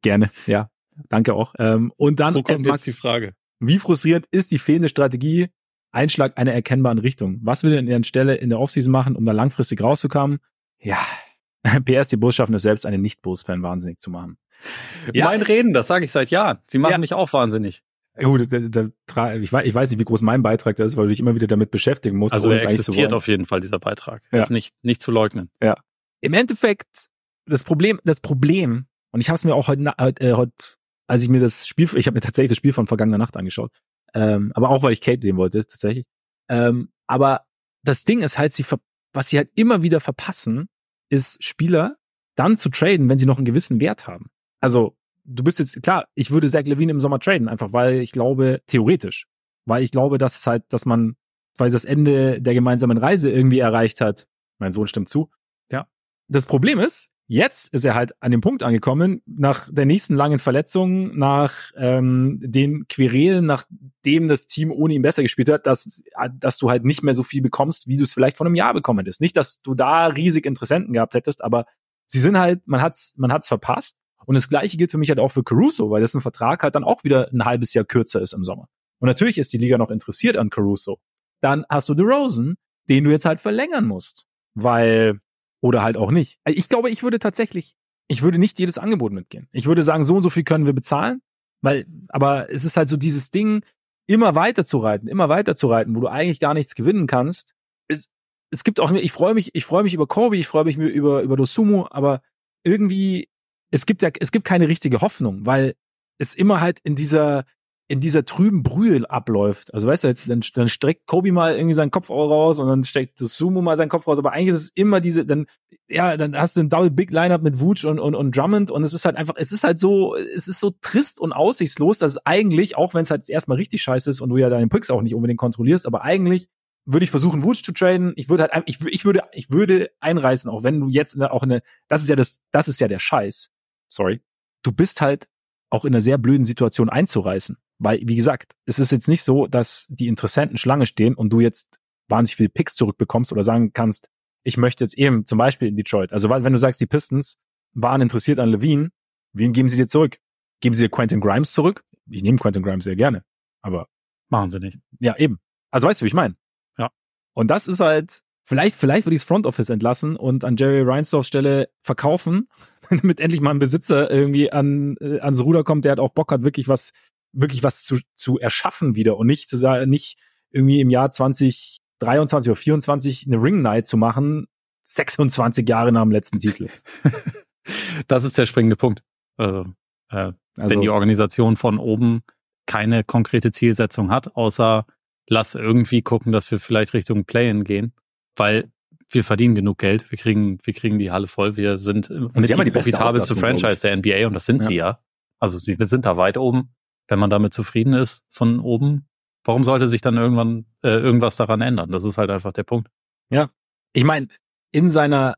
[SPEAKER 1] Gerne, ja. Danke auch. Ähm, und dann
[SPEAKER 2] Wo kommt Max, jetzt die Frage?
[SPEAKER 1] Wie frustrierend ist die fehlende Strategie Einschlag einer erkennbaren Richtung. Was will denn an Stelle in der Offseason machen, um da langfristig rauszukommen? Ja, PS, die Bulls schaffen es selbst, einen Nicht-Bulls-Fan wahnsinnig zu machen.
[SPEAKER 2] Ja, mein Reden, das sage ich seit Jahren. Sie machen ja. mich auch wahnsinnig.
[SPEAKER 1] Gut, da, da, ich, weiß, ich weiß nicht, wie groß mein Beitrag da ist, weil du dich immer wieder damit beschäftigen musst.
[SPEAKER 2] Also er existiert auf jeden Fall, dieser Beitrag. Ja. ist nicht, nicht zu leugnen.
[SPEAKER 1] Ja. Im Endeffekt, das Problem, das Problem, und ich habe es mir auch heute, äh, heute, als ich mir das Spiel, ich habe mir tatsächlich das Spiel von vergangener Nacht angeschaut, ähm, aber auch weil ich Kate sehen wollte, tatsächlich. Ähm, aber das Ding ist halt, sie was sie halt immer wieder verpassen, ist Spieler dann zu traden, wenn sie noch einen gewissen Wert haben. Also, du bist jetzt, klar, ich würde Zach Levine im Sommer traden, einfach weil ich glaube, theoretisch, weil ich glaube, dass es halt, dass man, weil das Ende der gemeinsamen Reise irgendwie erreicht hat. Mein Sohn stimmt zu. Ja. Das Problem ist, Jetzt ist er halt an dem Punkt angekommen, nach der nächsten langen Verletzung, nach ähm, den Querelen, nachdem das Team ohne ihn besser gespielt hat, dass, dass du halt nicht mehr so viel bekommst, wie du es vielleicht vor einem Jahr bekommen hättest. Nicht, dass du da riesig Interessenten gehabt hättest, aber sie sind halt, man hat's, man hat's verpasst. Und das Gleiche gilt für mich halt auch für Caruso, weil dessen Vertrag halt dann auch wieder ein halbes Jahr kürzer ist im Sommer. Und natürlich ist die Liga noch interessiert an Caruso. Dann hast du DeRozan, den du jetzt halt verlängern musst, weil oder halt auch nicht. Also ich glaube, ich würde tatsächlich, ich würde nicht jedes Angebot mitgehen. Ich würde sagen, so und so viel können wir bezahlen, weil, aber es ist halt so dieses Ding, immer weiter zu reiten, immer weiter zu reiten, wo du eigentlich gar nichts gewinnen kannst. Es, es gibt auch, ich freue mich, ich freue mich über Kobe, ich freue mich über, über Dosumu, aber irgendwie, es gibt ja, es gibt keine richtige Hoffnung, weil es immer halt in dieser, in dieser trüben Brühe abläuft. Also weißt du, dann, dann streckt Kobe mal irgendwie seinen Kopf raus und dann steckt Sumo mal seinen Kopf raus, aber eigentlich ist es immer diese, dann, ja, dann hast du ein Double Big Lineup mit Vooch und, und, und Drummond und es ist halt einfach, es ist halt so, es ist so trist und aussichtslos, dass es eigentlich, auch wenn es halt erstmal richtig scheiße ist und du ja deinen Picks auch nicht unbedingt kontrollierst, aber eigentlich würde ich versuchen, Woods zu traden. Ich würde halt, ich, ich würde, ich würde einreißen, auch wenn du jetzt auch eine, das ist ja das, das ist ja der Scheiß. Sorry. Du bist halt auch in einer sehr blöden Situation einzureißen. Weil, wie gesagt, es ist jetzt nicht so, dass die Interessenten Schlange stehen und du jetzt wahnsinnig viele Picks zurückbekommst oder sagen kannst, ich möchte jetzt eben zum Beispiel in Detroit. Also wenn du sagst, die Pistons waren interessiert an Levine, wen geben sie dir zurück? Geben sie dir Quentin Grimes zurück? Ich nehme Quentin Grimes sehr gerne, aber
[SPEAKER 2] machen sie nicht.
[SPEAKER 1] Ja, eben. Also weißt du, wie ich meine?
[SPEAKER 2] Ja.
[SPEAKER 1] Und das ist halt, vielleicht, vielleicht würde ich das Front Office entlassen und an Jerry Reinsdorfs Stelle verkaufen, damit endlich mal ein Besitzer irgendwie an, äh, ans Ruder kommt, der halt auch Bock hat, wirklich was wirklich was zu, zu erschaffen wieder und nicht zu sagen, nicht irgendwie im Jahr 2023 oder 24 eine Ring Night zu machen, 26 Jahre nach dem letzten Titel.
[SPEAKER 2] das ist der springende Punkt. Also, äh, also, wenn die Organisation von oben keine konkrete Zielsetzung hat, außer lass irgendwie gucken, dass wir vielleicht Richtung Play-in gehen, weil wir verdienen genug Geld, wir kriegen, wir kriegen die Halle voll, wir sind
[SPEAKER 1] mit die, die profitabelste
[SPEAKER 2] Franchise der NBA und das sind ja. sie ja. Also sie sind da weit oben wenn man damit zufrieden ist von oben, warum sollte sich dann irgendwann äh, irgendwas daran ändern? Das ist halt einfach der Punkt.
[SPEAKER 1] Ja, ich meine, in seiner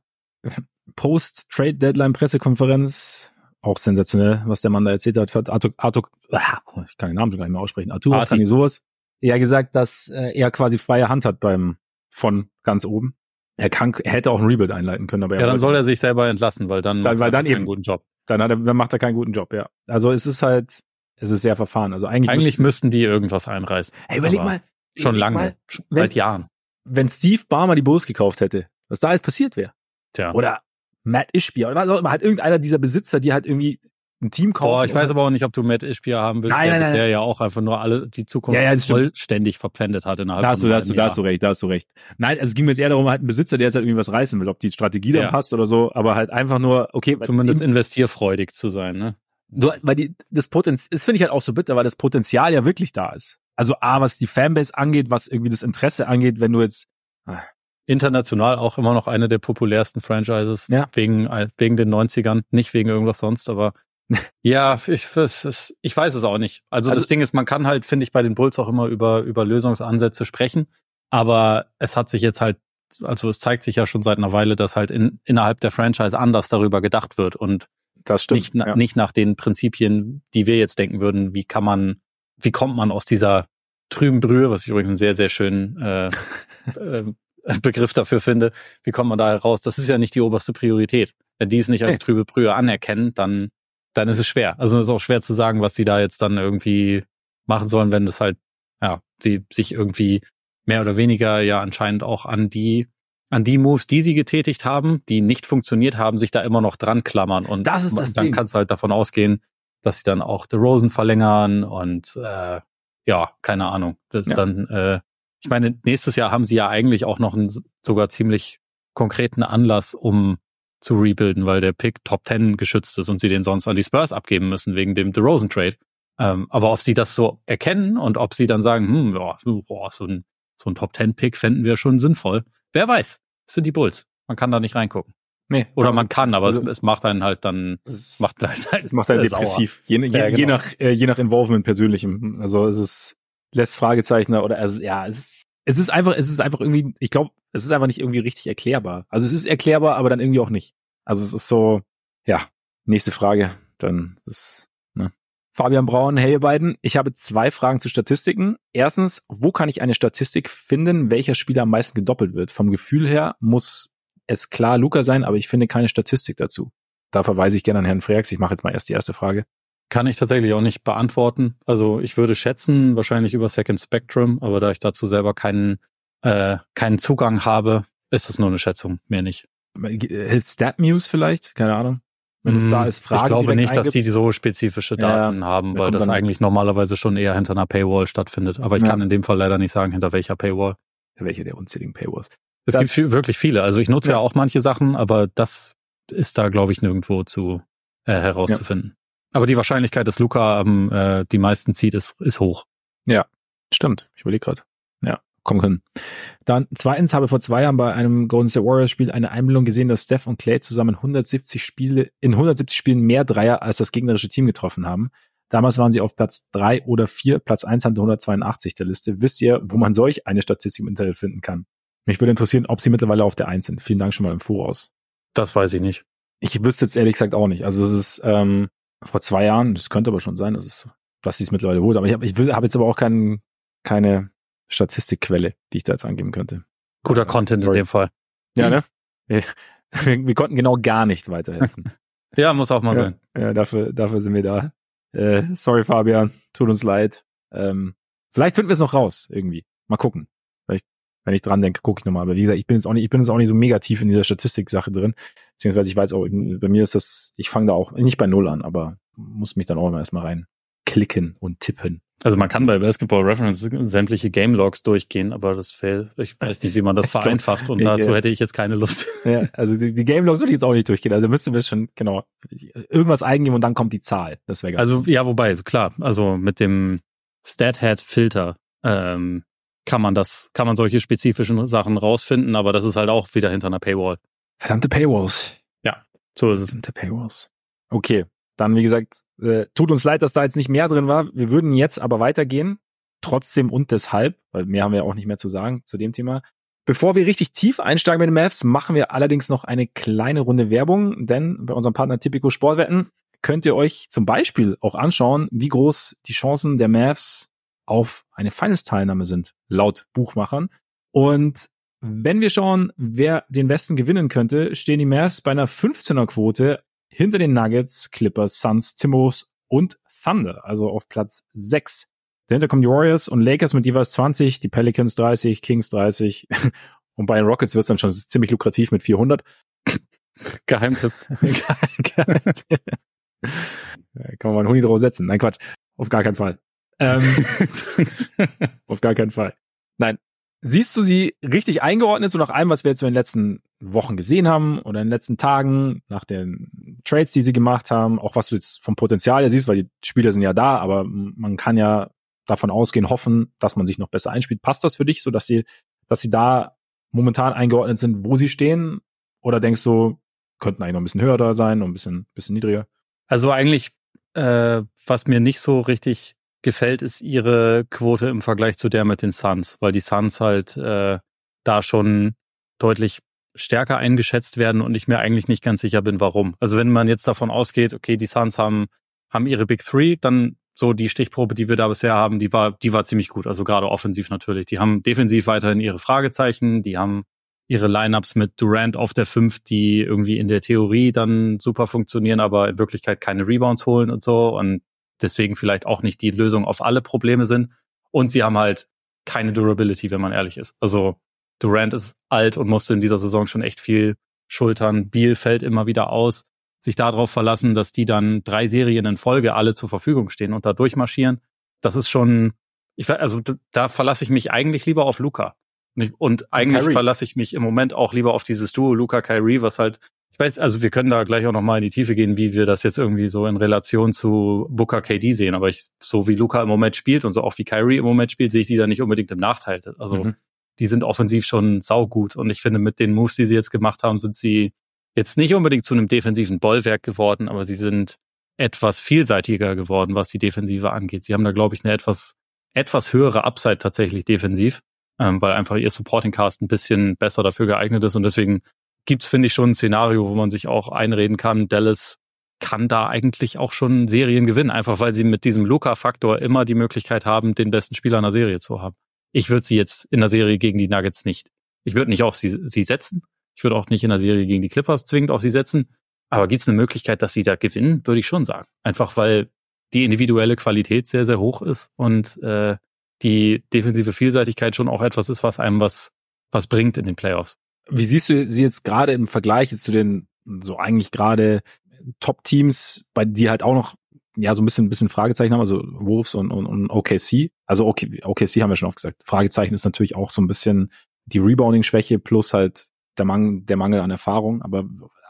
[SPEAKER 1] Post-Trade-Deadline-Pressekonferenz, auch sensationell, was der Mann da erzählt hat, hat Arthur, Arthur ah, ich kann den Namen schon gar nicht mehr aussprechen, Arthur nicht sowas, er gesagt, dass äh, er quasi freie Hand hat beim von ganz oben. Er kann, er hätte auch ein Rebuild einleiten können, aber
[SPEAKER 2] ja, dann soll er sich selber entlassen, weil dann,
[SPEAKER 1] dann weil dann
[SPEAKER 2] eben
[SPEAKER 1] einen guten Job. Dann, hat er, dann macht er keinen guten Job, ja. Also es ist halt, es ist sehr verfahren. Also eigentlich,
[SPEAKER 2] eigentlich müssten, die irgendwas einreißen.
[SPEAKER 1] Hey, überleg mal.
[SPEAKER 2] Schon lange. Mal, wenn, seit Jahren.
[SPEAKER 1] Wenn Steve Barmer die Bulls gekauft hätte, was da alles passiert wäre.
[SPEAKER 2] Tja.
[SPEAKER 1] Oder Matt Ishbia oder was auch immer, halt irgendeiner dieser Besitzer, die halt irgendwie ein Team kaufen. Boah,
[SPEAKER 2] ich weiß aber auch nicht, ob du Matt Ishbia haben willst,
[SPEAKER 1] nein, der
[SPEAKER 2] nein, bisher
[SPEAKER 1] nein.
[SPEAKER 2] ja auch einfach nur alle die Zukunft
[SPEAKER 1] ja, ja,
[SPEAKER 2] vollständig verpfändet hat innerhalb
[SPEAKER 1] da hast
[SPEAKER 2] von
[SPEAKER 1] du, da hast du, da hast du recht, da hast du recht. Nein, also es ging mir jetzt eher darum, halt ein Besitzer, der jetzt halt irgendwie was reißen will, ob die Strategie dann ja. passt oder so, aber halt einfach nur, okay.
[SPEAKER 2] Zumindest investierfreudig zu sein, ne?
[SPEAKER 1] Du, weil die, das Potenzial, das finde ich halt auch so bitter, weil das Potenzial ja wirklich da ist. Also A, was die Fanbase angeht, was irgendwie das Interesse angeht, wenn du jetzt,
[SPEAKER 2] ah. international auch immer noch eine der populärsten Franchises ja. wegen wegen den 90ern, nicht wegen irgendwas sonst, aber ja, ich, ich, ich weiß es auch nicht. Also, also das Ding ist, man kann halt, finde ich, bei den Bulls auch immer über über Lösungsansätze sprechen, aber es hat sich jetzt halt also es zeigt sich ja schon seit einer Weile, dass halt in, innerhalb der Franchise anders darüber gedacht wird und
[SPEAKER 1] das stimmt,
[SPEAKER 2] nicht, ja. nicht nach den Prinzipien, die wir jetzt denken würden, wie kann man, wie kommt man aus dieser trüben Brühe, was ich übrigens einen sehr, sehr schönen äh, äh, Begriff dafür finde, wie kommt man da heraus? Das ist ja nicht die oberste Priorität. Wenn die es nicht als trübe Brühe anerkennen, dann, dann ist es schwer. Also es ist auch schwer zu sagen, was sie da jetzt dann irgendwie machen sollen, wenn das halt, ja, sie sich irgendwie mehr oder weniger ja anscheinend auch an die an die Moves, die sie getätigt haben, die nicht funktioniert haben, sich da immer noch dran klammern. Und
[SPEAKER 1] das ist das
[SPEAKER 2] dann Ding. kannst du halt davon ausgehen, dass sie dann auch The Rosen verlängern und äh, ja, keine Ahnung. Das ja. dann, äh, ich meine, nächstes Jahr haben sie ja eigentlich auch noch einen sogar ziemlich konkreten Anlass, um zu rebuilden, weil der Pick Top 10 geschützt ist und sie den sonst an die Spurs abgeben müssen wegen dem The Rosen Trade. Ähm, aber ob sie das so erkennen und ob sie dann sagen, hm, ja, boah, so ein so ein Top Ten Pick fänden wir schon sinnvoll. Wer weiß? Das sind die Bulls. Man kann da nicht reingucken. Nee. Oder man kann, aber also, es, es, macht einen halt dann,
[SPEAKER 1] es macht halt, halt es macht einen depressiv. Je, je, ja, genau. je, nach, äh, je nach Involvement persönlichem. Also es ist, lässt Fragezeichen oder, also, ja, es ist, es ist einfach, es ist einfach irgendwie, ich glaube, es ist einfach nicht irgendwie richtig erklärbar. Also es ist erklärbar, aber dann irgendwie auch nicht. Also es ist so, ja, nächste Frage. Dann ist. Fabian Braun, hey ihr beiden, ich habe zwei Fragen zu Statistiken. Erstens, wo kann ich eine Statistik finden, welcher Spieler am meisten gedoppelt wird? Vom Gefühl her muss es klar Luca sein, aber ich finde keine Statistik dazu. Da verweise ich gerne an Herrn Freaks. Ich mache jetzt mal erst die erste Frage.
[SPEAKER 2] Kann ich tatsächlich auch nicht beantworten. Also ich würde schätzen, wahrscheinlich über Second Spectrum, aber da ich dazu selber keinen, äh, keinen Zugang habe, ist es nur eine Schätzung, mehr nicht.
[SPEAKER 1] StatMuse vielleicht? Keine Ahnung.
[SPEAKER 2] Wenn es da ist, Fragen. Ich glaube nicht, dass die so spezifische Daten ja, haben, weil das eigentlich normalerweise schon eher hinter einer Paywall stattfindet. Aber ich ja. kann in dem Fall leider nicht sagen, hinter welcher Paywall.
[SPEAKER 1] Welche der unzähligen Paywalls.
[SPEAKER 2] Es das, gibt wirklich viele. Also ich nutze ja. ja. auch manche Sachen, aber das ist da, glaube ich, nirgendwo zu äh, herauszufinden. Aber die Wahrscheinlichkeit, dass Luca ähm, äh, die meisten zieht, ist, ist hoch.
[SPEAKER 1] Ja, stimmt. Ich überlege gerade kommen können. Dann zweitens habe vor zwei Jahren bei einem Golden State Warriors Spiel eine Einmeldung gesehen, dass Steph und Clay zusammen 170 Spiele, in 170 Spielen mehr Dreier als das gegnerische Team getroffen haben. Damals waren sie auf Platz drei oder vier, Platz eins hatte 182 der Liste. Wisst ihr, wo man solch eine Statistik im Internet finden kann? Mich würde interessieren, ob sie mittlerweile auf der Eins sind. Vielen Dank schon mal im Voraus.
[SPEAKER 2] Das weiß ich nicht.
[SPEAKER 1] Ich wüsste jetzt ehrlich gesagt auch nicht. Also es ist ähm, vor zwei Jahren, das könnte aber schon sein, das ist, was sie es mittlerweile holt. Aber ich habe ich will, hab jetzt aber auch kein, keine Statistikquelle, die ich da jetzt angeben könnte.
[SPEAKER 2] Guter Content Sorry. in dem Fall.
[SPEAKER 1] Ja, ne? Wir, wir konnten genau gar nicht weiterhelfen.
[SPEAKER 2] ja, muss auch mal
[SPEAKER 1] ja,
[SPEAKER 2] sein.
[SPEAKER 1] Ja, dafür, dafür sind wir da. Äh, sorry, Fabian, tut uns leid. Ähm, vielleicht finden wir es noch raus, irgendwie. Mal gucken. Vielleicht, wenn ich dran denke, gucke ich nochmal. Aber wie gesagt, ich bin jetzt auch nicht, ich bin jetzt auch nicht so mega tief in dieser Statistik-Sache drin. Beziehungsweise ich weiß auch, bei mir ist das, ich fange da auch nicht bei Null an, aber muss mich dann auch immer erstmal rein klicken und tippen.
[SPEAKER 2] Also man kann bei Basketball Reference sämtliche Game Logs durchgehen, aber das fehlt, ich weiß nicht, wie man das vereinfacht und dazu hätte ich jetzt keine Lust.
[SPEAKER 1] Ja, also die, die Game Logs würde ich jetzt auch nicht durchgehen. Also müsste wir schon, genau, irgendwas eingeben und dann kommt die Zahl. Das wäre
[SPEAKER 2] Also ja, wobei, klar, also mit dem Stathead Filter ähm, kann man das, kann man solche spezifischen Sachen rausfinden, aber das ist halt auch wieder hinter einer Paywall.
[SPEAKER 1] Verdammte Paywalls.
[SPEAKER 2] Ja, so ist es.
[SPEAKER 1] Verdammte Paywalls. Okay, dann, wie gesagt, äh, tut uns leid, dass da jetzt nicht mehr drin war. Wir würden jetzt aber weitergehen. Trotzdem und deshalb, weil mehr haben wir auch nicht mehr zu sagen zu dem Thema. Bevor wir richtig tief einsteigen mit den Mavs, machen wir allerdings noch eine kleine Runde Werbung, denn bei unserem Partner Typico Sportwetten könnt ihr euch zum Beispiel auch anschauen, wie groß die Chancen der Mavs auf eine Finals-Teilnahme sind, laut Buchmachern. Und wenn wir schauen, wer den Westen gewinnen könnte, stehen die Mavs bei einer 15er Quote hinter den Nuggets, Clippers, Suns, Timos und Thunder, also auf Platz 6. Dahinter kommen die Warriors und Lakers mit jeweils 20, die Pelicans 30, Kings 30 und bei den Rockets wird es dann schon ziemlich lukrativ mit 400.
[SPEAKER 2] Geheimtipp.
[SPEAKER 1] Geheimtipp. Kann man mal einen Huni drauf setzen. Nein, Quatsch. Auf gar keinen Fall. Ähm, auf gar keinen Fall. Nein. Siehst du sie richtig eingeordnet, so nach allem, was wir jetzt in den letzten Wochen gesehen haben oder in den letzten Tagen, nach den Trades, die sie gemacht haben, auch was du jetzt vom Potenzial her siehst, weil die Spieler sind ja da, aber man kann ja davon ausgehen, hoffen, dass man sich noch besser einspielt. Passt das für dich, so dass sie, dass sie da momentan eingeordnet sind, wo sie stehen? Oder denkst du, könnten eigentlich noch ein bisschen höher da sein, noch ein bisschen, bisschen niedriger?
[SPEAKER 2] Also eigentlich, äh, was mir nicht so richtig gefällt, ist ihre Quote im Vergleich zu der mit den Suns, weil die Suns halt äh, da schon deutlich stärker eingeschätzt werden und ich mir eigentlich nicht ganz sicher bin, warum. Also wenn man jetzt davon ausgeht, okay, die Suns haben, haben ihre Big Three, dann so die Stichprobe, die wir da bisher haben, die war, die war ziemlich gut. Also gerade offensiv natürlich. Die haben defensiv weiterhin ihre Fragezeichen, die haben ihre Lineups mit Durant auf der 5, die irgendwie in der Theorie dann super funktionieren, aber in Wirklichkeit keine Rebounds holen und so. Und deswegen vielleicht auch nicht die Lösung auf alle Probleme sind. Und sie haben halt keine Durability, wenn man ehrlich ist. Also Durant ist alt und musste in dieser Saison schon echt viel schultern. Beal fällt immer wieder aus. Sich darauf verlassen, dass die dann drei Serien in Folge alle zur Verfügung stehen und da durchmarschieren, das ist schon, ich also da verlasse ich mich eigentlich lieber auf Luca. Und eigentlich Kyrie. verlasse ich mich im Moment auch lieber auf dieses Duo Luca Kyrie, was halt weiß, also wir können da gleich auch nochmal in die Tiefe gehen, wie wir das jetzt irgendwie so in Relation zu Booker KD sehen. Aber ich, so wie Luca im Moment spielt und so auch wie Kyrie im Moment spielt, sehe ich sie da nicht unbedingt im Nachteil. Also mhm. die sind offensiv schon saugut. Und ich finde, mit den Moves, die sie jetzt gemacht haben, sind sie jetzt nicht unbedingt zu einem defensiven Bollwerk geworden, aber sie sind etwas vielseitiger geworden, was die Defensive angeht. Sie haben da, glaube ich, eine etwas, etwas höhere Upside tatsächlich defensiv, ähm, weil einfach ihr Supporting Cast ein bisschen besser dafür geeignet ist und deswegen gibt's finde ich, schon ein Szenario, wo man sich auch einreden kann, Dallas kann da eigentlich auch schon Serien gewinnen, einfach weil sie mit diesem Luca-Faktor immer die Möglichkeit haben, den besten Spieler einer Serie zu haben. Ich würde sie jetzt in der Serie gegen die Nuggets nicht. Ich würde nicht auf sie, sie setzen. Ich würde auch nicht in der Serie gegen die Clippers zwingend auf sie setzen. Aber gibt's eine Möglichkeit, dass sie da gewinnen, würde ich schon sagen. Einfach weil die individuelle Qualität sehr, sehr hoch ist und äh, die defensive Vielseitigkeit schon auch etwas ist, was einem was, was bringt in den Playoffs.
[SPEAKER 1] Wie siehst du sie jetzt gerade im Vergleich zu den so eigentlich gerade Top-Teams, bei die halt auch noch ja so ein bisschen ein bisschen Fragezeichen haben, also Wolves und, und, und OKC. Also OK, OKC haben wir schon oft gesagt. Fragezeichen ist natürlich auch so ein bisschen die Rebounding-Schwäche plus halt der Mangel, der Mangel an Erfahrung. Aber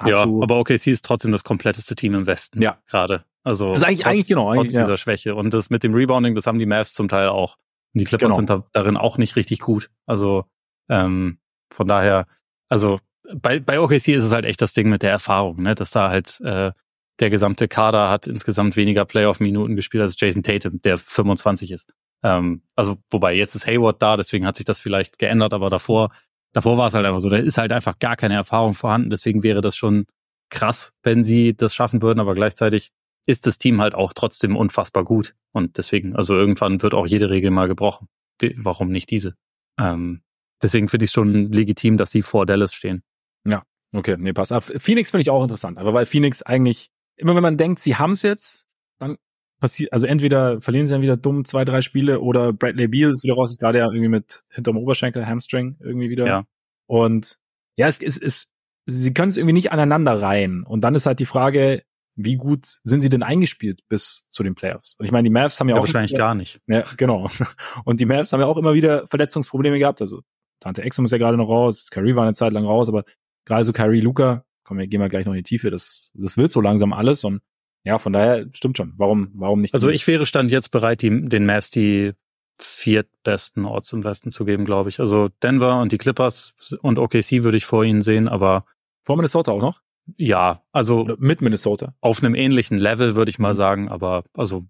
[SPEAKER 2] ja, aber OKC ist trotzdem das kompletteste Team im Westen.
[SPEAKER 1] Ja,
[SPEAKER 2] gerade. Also
[SPEAKER 1] das ist eigentlich, trotz, eigentlich genau
[SPEAKER 2] eigentlich, trotz
[SPEAKER 1] ja.
[SPEAKER 2] dieser Schwäche und das mit dem Rebounding, das haben die Mavs zum Teil auch. Und die Clippers genau. sind da, darin auch nicht richtig gut. Also ähm, von daher also bei, bei OKC ist es halt echt das Ding mit der Erfahrung, ne? dass da halt äh, der gesamte Kader hat insgesamt weniger Playoff-Minuten gespielt als Jason Tatum, der 25 ist. Ähm, also wobei jetzt ist Hayward da, deswegen hat sich das vielleicht geändert, aber davor, davor war es halt einfach so, da ist halt einfach gar keine Erfahrung vorhanden. Deswegen wäre das schon krass, wenn sie das schaffen würden, aber gleichzeitig ist das Team halt auch trotzdem unfassbar gut. Und deswegen, also irgendwann wird auch jede Regel mal gebrochen. Warum nicht diese? Ähm, deswegen finde ich es schon legitim, dass sie vor Dallas stehen.
[SPEAKER 1] Ja, okay, nee, passt. Aber Phoenix finde ich auch interessant, aber weil Phoenix eigentlich, immer wenn man denkt, sie haben es jetzt, dann passiert, also entweder verlieren sie dann wieder dumm zwei, drei Spiele oder Bradley Beal ist wieder raus, ist gerade ja irgendwie mit hinterm Oberschenkel, Hamstring irgendwie wieder.
[SPEAKER 2] Ja.
[SPEAKER 1] Und ja, es ist, es, sie können es irgendwie nicht aneinander reihen. Und dann ist halt die Frage, wie gut sind sie denn eingespielt bis zu den Playoffs? Und ich meine, die Mavs haben ja, ja auch
[SPEAKER 2] wahrscheinlich gar nicht.
[SPEAKER 1] Ja, genau. Und die Mavs haben ja auch immer wieder Verletzungsprobleme gehabt. Also Tante Exum ist ja gerade noch raus, Kyrie war eine Zeit lang raus, aber gerade so Kyrie, Luca, kommen wir, gehen wir gleich noch in die Tiefe, das, das wird so langsam alles und ja, von daher stimmt schon. Warum, warum nicht?
[SPEAKER 2] Also ich wäre stand jetzt bereit, die, den Mavs die viertbesten Orts im Westen zu geben, glaube ich. Also Denver und die Clippers und OKC würde ich vor ihnen sehen, aber
[SPEAKER 1] vor Minnesota auch noch?
[SPEAKER 2] Ja, also
[SPEAKER 1] Oder mit Minnesota.
[SPEAKER 2] Auf einem ähnlichen Level würde ich mal mhm. sagen, aber also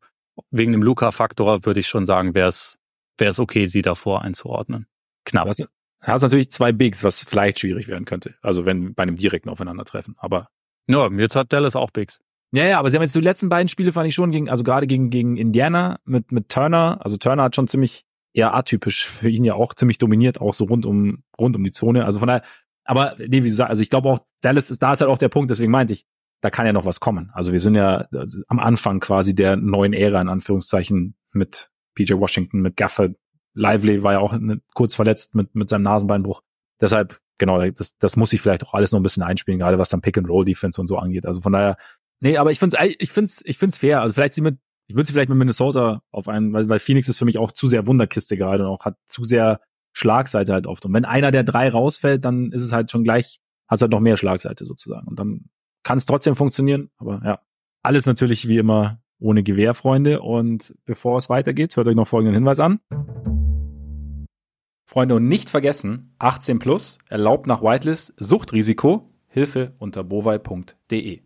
[SPEAKER 2] wegen dem Luca-Faktor würde ich schon sagen, wäre es wäre es okay, sie davor einzuordnen. Knapp.
[SPEAKER 1] Hast natürlich zwei Bigs, was vielleicht schwierig werden könnte. Also wenn bei einem direkten Aufeinandertreffen. Aber.
[SPEAKER 2] Ja, jetzt hat Dallas auch Bigs.
[SPEAKER 1] Ja, ja, aber sie haben jetzt die letzten beiden Spiele fand ich schon gegen, also gerade gegen, gegen Indiana mit, mit Turner. Also Turner hat schon ziemlich eher atypisch für ihn ja auch ziemlich dominiert, auch so rund um, rund um die Zone. Also von daher, aber nee, wie du sagst, also ich glaube auch, Dallas ist, da ist halt auch der Punkt, deswegen meinte ich, da kann ja noch was kommen. Also wir sind ja also am Anfang quasi der neuen Ära, in Anführungszeichen, mit PJ Washington, mit Gaffer, Lively war ja auch kurz verletzt mit, mit seinem Nasenbeinbruch. Deshalb, genau, das, das muss ich vielleicht auch alles noch ein bisschen einspielen, gerade was dann Pick-and-Roll-Defense und so angeht. Also von daher, nee, aber ich finde es ich find's, ich find's fair. Also vielleicht sie mit, ich würde sie vielleicht mit Minnesota auf einen, weil, weil Phoenix ist für mich auch zu sehr Wunderkiste gerade und auch hat zu sehr Schlagseite halt oft. Und wenn einer der drei rausfällt, dann ist es halt schon gleich, hat es halt noch mehr Schlagseite sozusagen. Und dann kann es trotzdem funktionieren. Aber ja, alles natürlich wie immer ohne Gewehr, Freunde. Und bevor es weitergeht, hört euch noch folgenden Hinweis an. Freunde, und nicht vergessen, 18 plus, erlaubt nach Whitelist, Suchtrisiko, Hilfe unter bovai.de.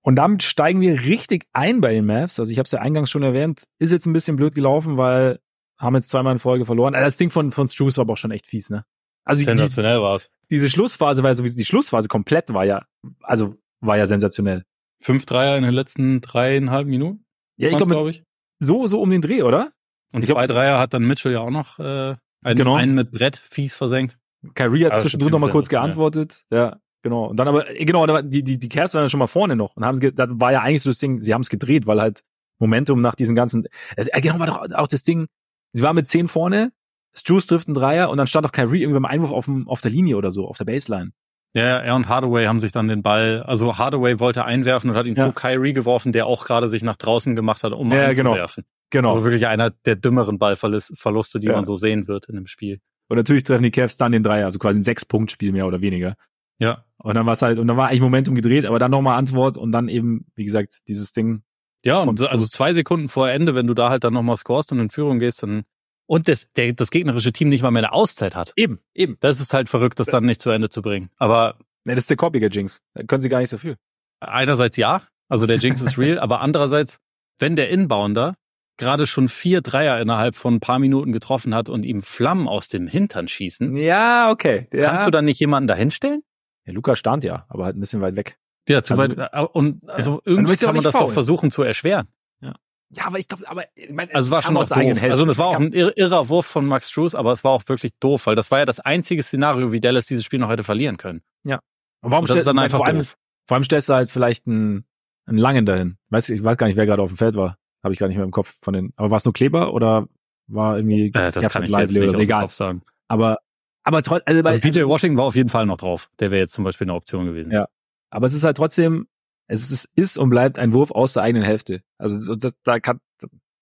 [SPEAKER 1] Und damit steigen wir richtig ein bei den Mavs. Also ich habe es ja eingangs schon erwähnt, ist jetzt ein bisschen blöd gelaufen, weil haben jetzt zweimal in Folge verloren. Also das Ding von, von Struce war aber auch schon echt fies, ne?
[SPEAKER 2] Also sensationell war es.
[SPEAKER 1] Diese Schlussphase, weil sowieso die Schlussphase komplett war ja, also war ja sensationell.
[SPEAKER 2] Fünf Dreier in den letzten dreieinhalb Minuten?
[SPEAKER 1] Ja, ich glaube, glaub ich. so, so um den Dreh, oder?
[SPEAKER 2] Und zwei Dreier hat dann Mitchell ja auch noch äh, einen, genau. einen mit Brett fies versenkt.
[SPEAKER 1] Kyrie hat also zwischendrin noch mal kurz geantwortet. Ja, genau. Und dann aber, genau, die, die, die Cavs waren ja schon mal vorne noch. Und haben, das war ja eigentlich so das Ding, sie haben es gedreht, weil halt Momentum nach diesen ganzen, äh, genau war doch auch das Ding, sie war mit zehn vorne, Struce trifft einen Dreier und dann stand auch Kyrie irgendwie beim Einwurf auf, dem, auf der Linie oder so, auf der Baseline.
[SPEAKER 2] Ja, er und Hardaway haben sich dann den Ball, also Hardaway wollte einwerfen und hat ihn ja. zu Kyrie geworfen, der auch gerade sich nach draußen gemacht hat, um ja, einzuwerfen. Genau. Genau. Also wirklich einer der dümmeren Ballverluste, die ja. man so sehen wird in dem Spiel.
[SPEAKER 1] Und natürlich treffen die Cavs dann den Dreier, also quasi ein Sechs-Punkt-Spiel mehr oder weniger.
[SPEAKER 2] Ja.
[SPEAKER 1] Und dann war es halt, und dann war eigentlich Momentum gedreht, aber dann nochmal Antwort und dann eben, wie gesagt, dieses Ding.
[SPEAKER 2] Ja, und so, also zwei Sekunden vor Ende, wenn du da halt dann nochmal scorest und in Führung gehst, dann und das, der, das gegnerische Team nicht mal mehr eine Auszeit hat.
[SPEAKER 1] Eben, eben.
[SPEAKER 2] Das ist halt verrückt, das dann nicht zu Ende zu bringen. Aber.
[SPEAKER 1] Ne, das ist der Copycat Jinx. Da können sie gar nichts dafür.
[SPEAKER 2] Einerseits ja, also der Jinx ist real, aber andererseits, wenn der Inbounder gerade schon vier Dreier innerhalb von ein paar Minuten getroffen hat und ihm Flammen aus dem Hintern schießen.
[SPEAKER 1] Ja, okay. Ja.
[SPEAKER 2] Kannst du dann nicht jemanden dahinstellen?
[SPEAKER 1] Ja, Luca stand ja, aber halt ein bisschen weit weg.
[SPEAKER 2] Ja, zu also, weit. Äh, und also ja. irgendwie kann man das faul. doch versuchen zu erschweren.
[SPEAKER 1] Ja. Ja, aber ich glaube, aber ich
[SPEAKER 2] meine, also es war schon auch doof. Also es war auch ein irrer Wurf von Max Struess, aber es war auch wirklich doof, weil das war ja das einzige Szenario, wie Dallas dieses Spiel noch hätte verlieren können.
[SPEAKER 1] Ja. Und warum stellst du dann einfach vor allem, vor allem stellst du halt vielleicht einen, einen Langen dahin? Weiß ich weiß gar nicht, wer gerade auf dem Feld war. Habe ich gar nicht mehr im Kopf von den. Aber war es nur Kleber oder war irgendwie
[SPEAKER 2] äh, das kann ich jetzt nicht
[SPEAKER 1] egal.
[SPEAKER 2] sagen.
[SPEAKER 1] Aber aber trotzdem also,
[SPEAKER 2] also PJ Washington war auf jeden Fall noch drauf. Der wäre jetzt zum Beispiel eine Option gewesen.
[SPEAKER 1] Ja. Aber es ist halt trotzdem, es ist, ist und bleibt ein Wurf aus der eigenen Hälfte. Also das, da kann.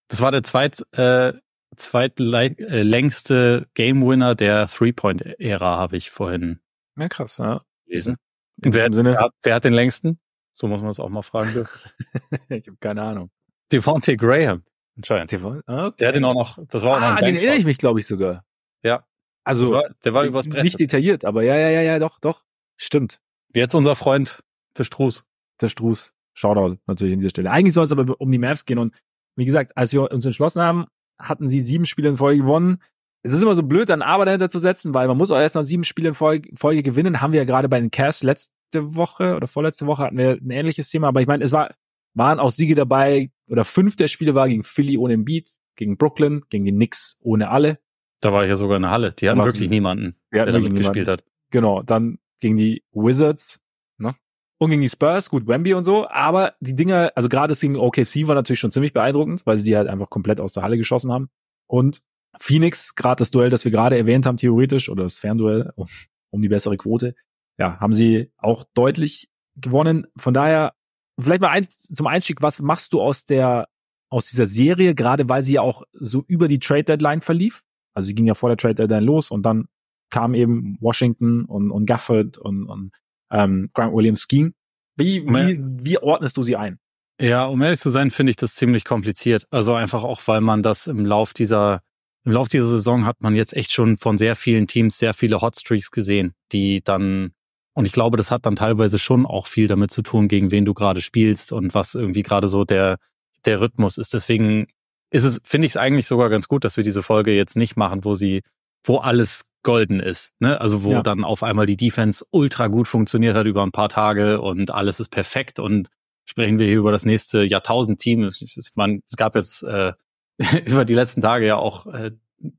[SPEAKER 2] Das war der zweit, äh, zweitlängste Game Winner der Three-Point-Ära, habe ich vorhin.
[SPEAKER 1] Ja, krass, ja.
[SPEAKER 2] Gelesen. Wer, Sinne, wer, wer hat den längsten? So muss man es auch mal fragen.
[SPEAKER 1] ich habe keine Ahnung.
[SPEAKER 2] Devontae Graham. Anscheinend.
[SPEAKER 1] Okay.
[SPEAKER 2] Der hat ihn auch noch, das war auch
[SPEAKER 1] ah, noch ein den erinnere ich mich, glaube ich, sogar.
[SPEAKER 2] Ja.
[SPEAKER 1] Also,
[SPEAKER 2] der war, der war übers Brett.
[SPEAKER 1] Nicht detailliert, aber ja, ja, ja, ja, doch, doch. Stimmt.
[SPEAKER 2] Jetzt unser Freund, der Struß.
[SPEAKER 1] Der Struß. Shoutout natürlich an dieser Stelle. Eigentlich soll es aber um die Mavs gehen und wie gesagt, als wir uns entschlossen haben, hatten sie sieben Spiele in Folge gewonnen. Es ist immer so blöd, dann Aber dahinter zu setzen, weil man muss auch erstmal sieben Spiele in Folge, Folge gewinnen. Haben wir ja gerade bei den Cavs letzte Woche oder vorletzte Woche hatten wir ein ähnliches Thema. Aber ich meine, es war, waren auch Siege dabei, oder fünf der Spiele war gegen Philly ohne Beat, gegen Brooklyn, gegen die Knicks ohne alle.
[SPEAKER 2] Da war ich ja sogar in der Halle. Die hatten Was, wirklich niemanden, der damit gespielt hat.
[SPEAKER 1] Genau, dann gegen die Wizards, ne? Und gegen die Spurs, gut, Wemby und so, aber die Dinger, also gerade das gegen OKC war natürlich schon ziemlich beeindruckend, weil sie die halt einfach komplett aus der Halle geschossen haben. Und Phoenix, gerade das Duell, das wir gerade erwähnt haben, theoretisch, oder das Fernduell um, um die bessere Quote, ja, haben sie auch deutlich gewonnen. Von daher vielleicht mal ein, zum Einstieg, was machst du aus der, aus dieser Serie, gerade weil sie ja auch so über die Trade Deadline verlief? Also sie ging ja vor der Trade Deadline los und dann kam eben Washington und, und Gafford und, und ähm, Grant Williams ging. Wie, wie, wie ordnest du sie ein?
[SPEAKER 2] Ja, um ehrlich zu sein, finde ich das ziemlich kompliziert. Also einfach auch, weil man das im Lauf dieser, im Lauf dieser Saison hat man jetzt echt schon von sehr vielen Teams sehr viele Hotstreaks gesehen, die dann und ich glaube, das hat dann teilweise schon auch viel damit zu tun, gegen wen du gerade spielst und was irgendwie gerade so der, der Rhythmus ist. Deswegen ist es, finde ich es eigentlich sogar ganz gut, dass wir diese Folge jetzt nicht machen, wo sie, wo alles golden ist. Ne? Also wo ja. dann auf einmal die Defense ultra gut funktioniert hat über ein paar Tage und alles ist perfekt und sprechen wir hier über das nächste Jahrtausend-Team. Es gab jetzt äh, über die letzten Tage ja auch äh,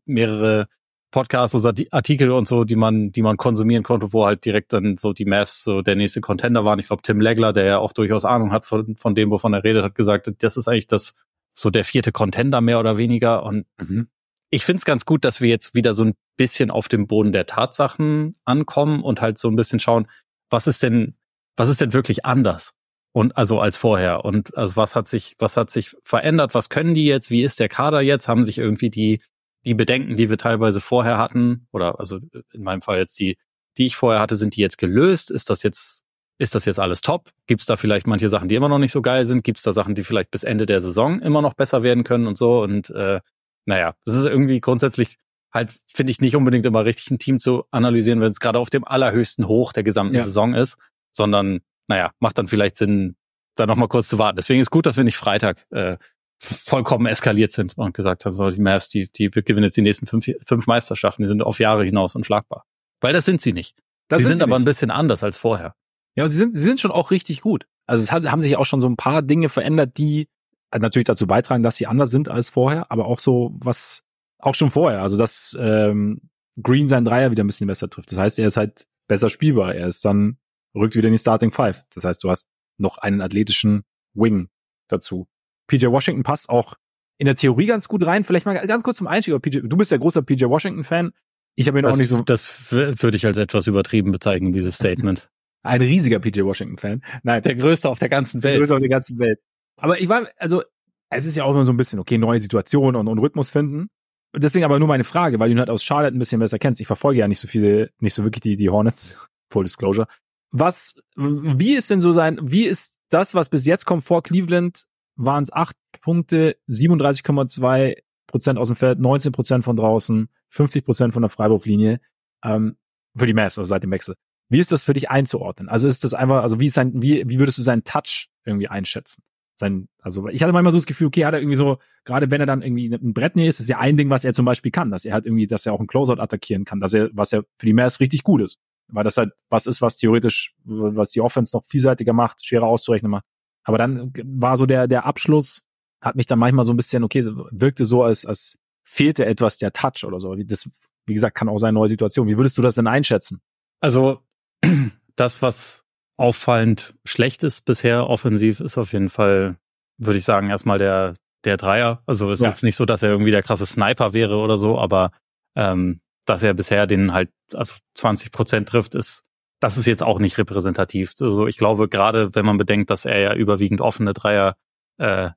[SPEAKER 2] mehrere Podcasts oder Artikel und so, die man, die man konsumieren konnte, wo halt direkt dann so die Mavs so der nächste Contender waren. Ich glaube, Tim Legler, der ja auch durchaus Ahnung hat von, von dem, wovon er redet, hat gesagt, das ist eigentlich das so der vierte Contender mehr oder weniger. Und mhm. ich finde es ganz gut, dass wir jetzt wieder so ein bisschen auf dem Boden der Tatsachen ankommen und halt so ein bisschen schauen, was ist denn, was ist denn wirklich anders? Und also als vorher. Und also was hat sich, was hat sich verändert? Was können die jetzt? Wie ist der Kader jetzt? Haben sich irgendwie die die Bedenken, die wir teilweise vorher hatten, oder also in meinem Fall jetzt die, die ich vorher hatte, sind die jetzt gelöst? Ist das jetzt, ist das jetzt alles top? Gibt es da vielleicht manche Sachen, die immer noch nicht so geil sind? Gibt es da Sachen, die vielleicht bis Ende der Saison immer noch besser werden können und so? Und äh, naja, das ist irgendwie grundsätzlich halt, finde ich, nicht unbedingt immer richtig, ein Team zu analysieren, wenn es gerade auf dem allerhöchsten Hoch der gesamten ja. Saison ist, sondern, naja, macht dann vielleicht Sinn, da nochmal kurz zu warten. Deswegen ist gut, dass wir nicht Freitag äh, vollkommen eskaliert sind und gesagt haben, so, die Mavs, die, die gewinnen jetzt die nächsten fünf, fünf Meisterschaften, die sind auf Jahre hinaus unschlagbar. Weil das sind sie nicht. Das sie sind, sind aber nicht. ein bisschen anders als vorher.
[SPEAKER 1] Ja, sie sind, sie sind schon auch richtig gut. Also es hat, haben sich auch schon so ein paar Dinge verändert, die natürlich dazu beitragen, dass sie anders sind als vorher, aber auch so was auch schon vorher. Also dass ähm, Green sein Dreier wieder ein bisschen besser trifft. Das heißt, er ist halt besser spielbar. Er ist dann rückt wieder in die Starting Five. Das heißt, du hast noch einen athletischen Wing dazu. PJ Washington passt auch in der Theorie ganz gut rein. Vielleicht mal ganz kurz zum Einstieg. PJ, du bist ja großer PJ Washington-Fan. Ich habe ihn
[SPEAKER 2] das,
[SPEAKER 1] auch nicht so.
[SPEAKER 2] Das würde ich als etwas übertrieben bezeichnen, dieses Statement.
[SPEAKER 1] Ein riesiger PJ Washington-Fan.
[SPEAKER 2] Nein. Der größte auf der ganzen Welt. Der
[SPEAKER 1] größte auf der ganzen Welt. Aber ich war, also, es ist ja auch immer so ein bisschen, okay, neue Situationen und, und Rhythmus finden. Deswegen aber nur meine Frage, weil du ihn halt aus Charlotte ein bisschen besser kennst. Ich verfolge ja nicht so viele, nicht so wirklich die, die Hornets. Full Disclosure. Was, wie ist denn so sein, wie ist das, was bis jetzt kommt vor Cleveland, waren es acht Punkte, 37,2 Prozent aus dem Feld, 19 Prozent von draußen, 50 Prozent von der Freiwurflinie, ähm, für die Mavs, also seit dem Wechsel. Wie ist das für dich einzuordnen? Also ist das einfach, also wie ist sein, wie, wie würdest du seinen Touch irgendwie einschätzen? Sein, also ich hatte manchmal so das Gefühl, okay, hat er irgendwie so, gerade wenn er dann irgendwie ein Brett näht, ist, ist ja ein Ding, was er zum Beispiel kann, dass er halt irgendwie, dass er auch einen Closeout attackieren kann, dass er, was ja für die Mavs richtig gut ist. Weil das halt was ist, was theoretisch, was die Offense noch vielseitiger macht, schwerer auszurechnen macht. Aber dann war so der, der Abschluss, hat mich dann manchmal so ein bisschen, okay, wirkte so, als, als fehlte etwas der Touch oder so. Das, wie gesagt, kann auch sein, neue Situation. Wie würdest du das denn einschätzen?
[SPEAKER 2] Also, das, was auffallend schlecht ist bisher offensiv, ist auf jeden Fall, würde ich sagen, erstmal der, der Dreier. Also es ja. ist jetzt nicht so, dass er irgendwie der krasse Sniper wäre oder so, aber ähm, dass er bisher den halt also 20 Prozent trifft, ist das ist jetzt auch nicht repräsentativ. Also ich glaube, gerade wenn man bedenkt, dass er ja überwiegend offene Dreier äh,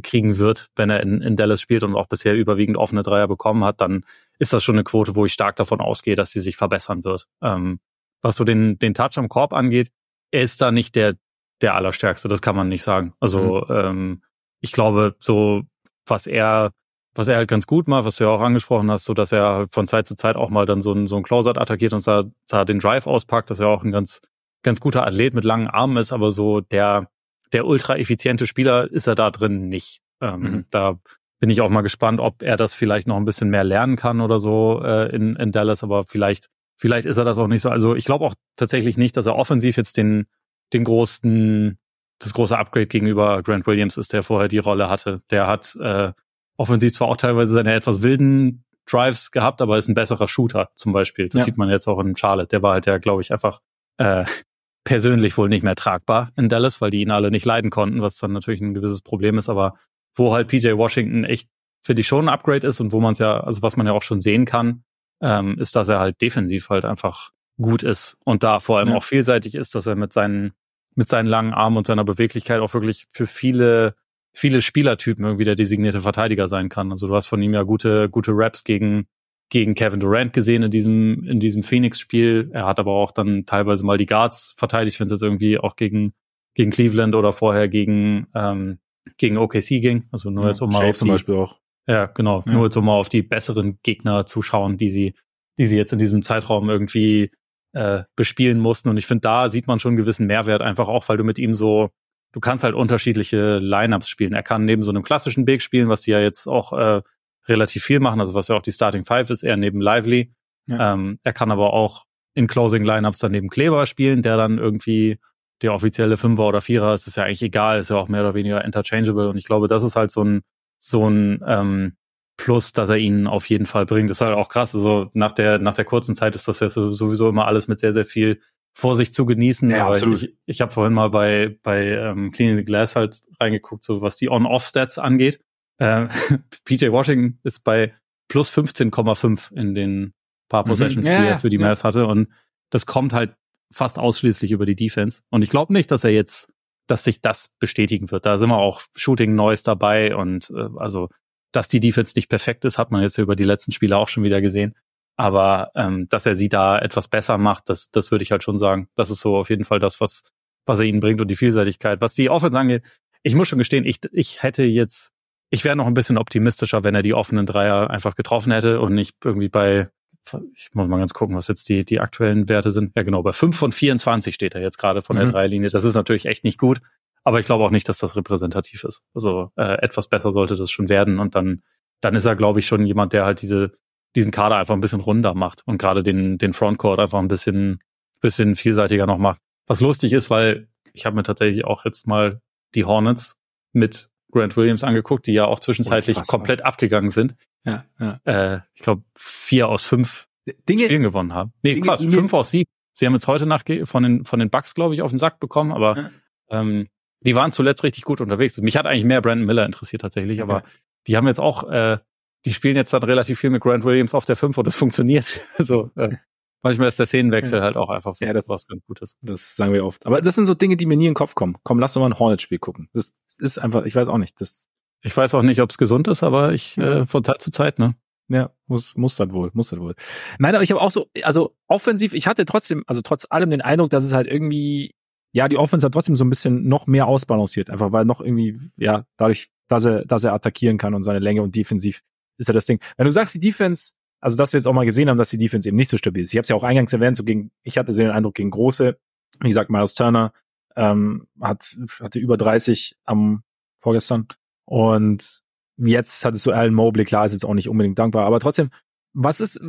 [SPEAKER 2] kriegen wird, wenn er in, in Dallas spielt und auch bisher überwiegend offene Dreier bekommen hat, dann ist das schon eine Quote, wo ich stark davon ausgehe, dass sie sich verbessern wird. Ähm, was so den, den Touch am Korb angeht, er ist da nicht der, der Allerstärkste, das kann man nicht sagen. Also mhm. ähm, ich glaube, so was er was er halt ganz gut macht, was du ja auch angesprochen hast, so dass er von Zeit zu Zeit auch mal dann so ein, so ein Closeout attackiert und da, da den Drive auspackt, dass er auch ein ganz, ganz guter Athlet mit langen Armen ist, aber so der, der ultra effiziente Spieler ist er da drin nicht. Ähm, mhm. Da bin ich auch mal gespannt, ob er das vielleicht noch ein bisschen mehr lernen kann oder so äh, in, in Dallas, aber vielleicht, vielleicht ist er das auch nicht so. Also ich glaube auch tatsächlich nicht, dass er offensiv jetzt den, den großen, das große Upgrade gegenüber Grant Williams ist, der vorher die Rolle hatte. Der hat äh, offensiv zwar auch teilweise seine etwas wilden Drives gehabt, aber ist ein besserer Shooter zum Beispiel. Das ja. sieht man jetzt auch in Charlotte. Der war halt ja, glaube ich, einfach äh, persönlich wohl nicht mehr tragbar in Dallas, weil die ihn alle nicht leiden konnten, was dann natürlich ein gewisses Problem ist. Aber wo halt PJ Washington echt für die schon ein Upgrade ist und wo man es ja, also was man ja auch schon sehen kann, ähm, ist, dass er halt defensiv halt einfach gut ist und da vor allem ja. auch vielseitig ist, dass er mit seinen mit seinen langen Armen und seiner Beweglichkeit auch wirklich für viele viele Spielertypen irgendwie der designierte Verteidiger sein kann. Also du hast von ihm ja gute, gute Raps gegen, gegen Kevin Durant gesehen in diesem, in diesem Phoenix-Spiel. Er hat aber auch dann teilweise mal die Guards verteidigt, wenn es jetzt irgendwie auch gegen, gegen Cleveland oder vorher gegen, ähm, gegen OKC ging. Also nur ja, jetzt um mal auf
[SPEAKER 1] zum
[SPEAKER 2] die,
[SPEAKER 1] Beispiel auch.
[SPEAKER 2] Ja, genau. Ja. Nur jetzt um mal auf die besseren Gegner zu schauen, die sie, die sie jetzt in diesem Zeitraum irgendwie äh, bespielen mussten. Und ich finde, da sieht man schon einen gewissen Mehrwert, einfach auch, weil du mit ihm so du kannst halt unterschiedliche Lineups spielen. Er kann neben so einem klassischen Big spielen, was die ja jetzt auch äh, relativ viel machen, also was ja auch die Starting Five ist, eher neben Lively. Ja. Ähm, er kann aber auch in Closing Lineups dann neben Kleber spielen, der dann irgendwie der offizielle Fünfer oder Vierer ist, ist ja eigentlich egal, ist ja auch mehr oder weniger interchangeable. Und ich glaube, das ist halt so ein so ein ähm, Plus, dass er ihn auf jeden Fall bringt. Das ist halt auch krass. Also nach der nach der kurzen Zeit ist das ja sowieso immer alles mit sehr sehr viel Vorsicht zu genießen. Ja, aber absolut. ich, ich habe vorhin mal bei, bei ähm, Cleaning the Glass halt reingeguckt, so was die On-Off-Stats angeht. Äh, PJ Washington ist bei plus 15,5 in den paar mhm. Possessions, mhm. ja, die er für die Mavs hatte. Und das kommt halt fast ausschließlich über die Defense. Und ich glaube nicht, dass er jetzt, dass sich das bestätigen wird. Da sind wir auch Shooting Noise dabei und äh, also dass die Defense nicht perfekt ist, hat man jetzt über die letzten Spiele auch schon wieder gesehen. Aber ähm, dass er sie da etwas besser macht, das, das würde ich halt schon sagen. Das ist so auf jeden Fall das, was, was er ihnen bringt und die Vielseitigkeit. Was die Offense angeht, ich muss schon gestehen, ich, ich hätte jetzt, ich wäre noch ein bisschen optimistischer, wenn er die offenen Dreier einfach getroffen hätte und nicht irgendwie bei, ich muss mal ganz gucken, was jetzt die, die aktuellen Werte sind. Ja, genau, bei 5 von 24 steht er jetzt gerade von mhm. der Dreierlinie. Das ist natürlich echt nicht gut. Aber ich glaube auch nicht, dass das repräsentativ ist. Also äh, etwas besser sollte das schon werden. Und dann, dann ist er, glaube ich, schon jemand, der halt diese, diesen Kader einfach ein bisschen runder macht und gerade den, den Frontcourt einfach ein bisschen, bisschen vielseitiger noch macht. Was lustig ist, weil ich habe mir tatsächlich auch jetzt mal die Hornets mit Grant Williams angeguckt, die ja auch zwischenzeitlich Unfassbar. komplett abgegangen sind.
[SPEAKER 1] Ja, ja.
[SPEAKER 2] Äh, ich glaube, vier aus fünf Dinge, Spielen gewonnen haben. Nee, Dinge, Quatsch, fünf aus sieben. Sie haben jetzt heute Nacht von den, von den Bucks, glaube ich, auf den Sack bekommen, aber ja. ähm, die waren zuletzt richtig gut unterwegs. Mich hat eigentlich mehr Brandon Miller interessiert tatsächlich, aber die haben jetzt auch, äh, die spielen jetzt dann relativ viel mit Grant Williams auf der 5 und das funktioniert. so, äh, manchmal ist der Szenenwechsel ja. halt auch einfach
[SPEAKER 1] ja, das was ganz Gutes. Das sagen wir oft. Aber das sind so Dinge, die mir nie in den Kopf kommen. Komm, lass doch mal ein Hornet-Spiel gucken. Das ist einfach, ich weiß auch nicht. Das
[SPEAKER 2] ich weiß auch nicht, ob es gesund ist, aber ich äh, von Zeit zu Zeit, ne?
[SPEAKER 1] Ja, muss, muss das wohl, muss das wohl. Nein, aber ich habe auch so, also offensiv, ich hatte trotzdem, also trotz allem den Eindruck, dass es halt irgendwie ja, die Offense hat trotzdem so ein bisschen noch mehr ausbalanciert, einfach weil noch irgendwie, ja, dadurch, dass er, dass er attackieren kann und seine Länge und defensiv ist ja das Ding. Wenn du sagst, die Defense, also dass wir jetzt auch mal gesehen haben, dass die Defense eben nicht so stabil ist. Ich habe es ja auch eingangs erwähnt, so gegen, ich hatte den Eindruck gegen große, wie gesagt, Miles Turner ähm, hat, hatte über 30 am vorgestern und jetzt hattest du Alan Mobley, klar, ist jetzt auch nicht unbedingt dankbar, aber trotzdem, was ist,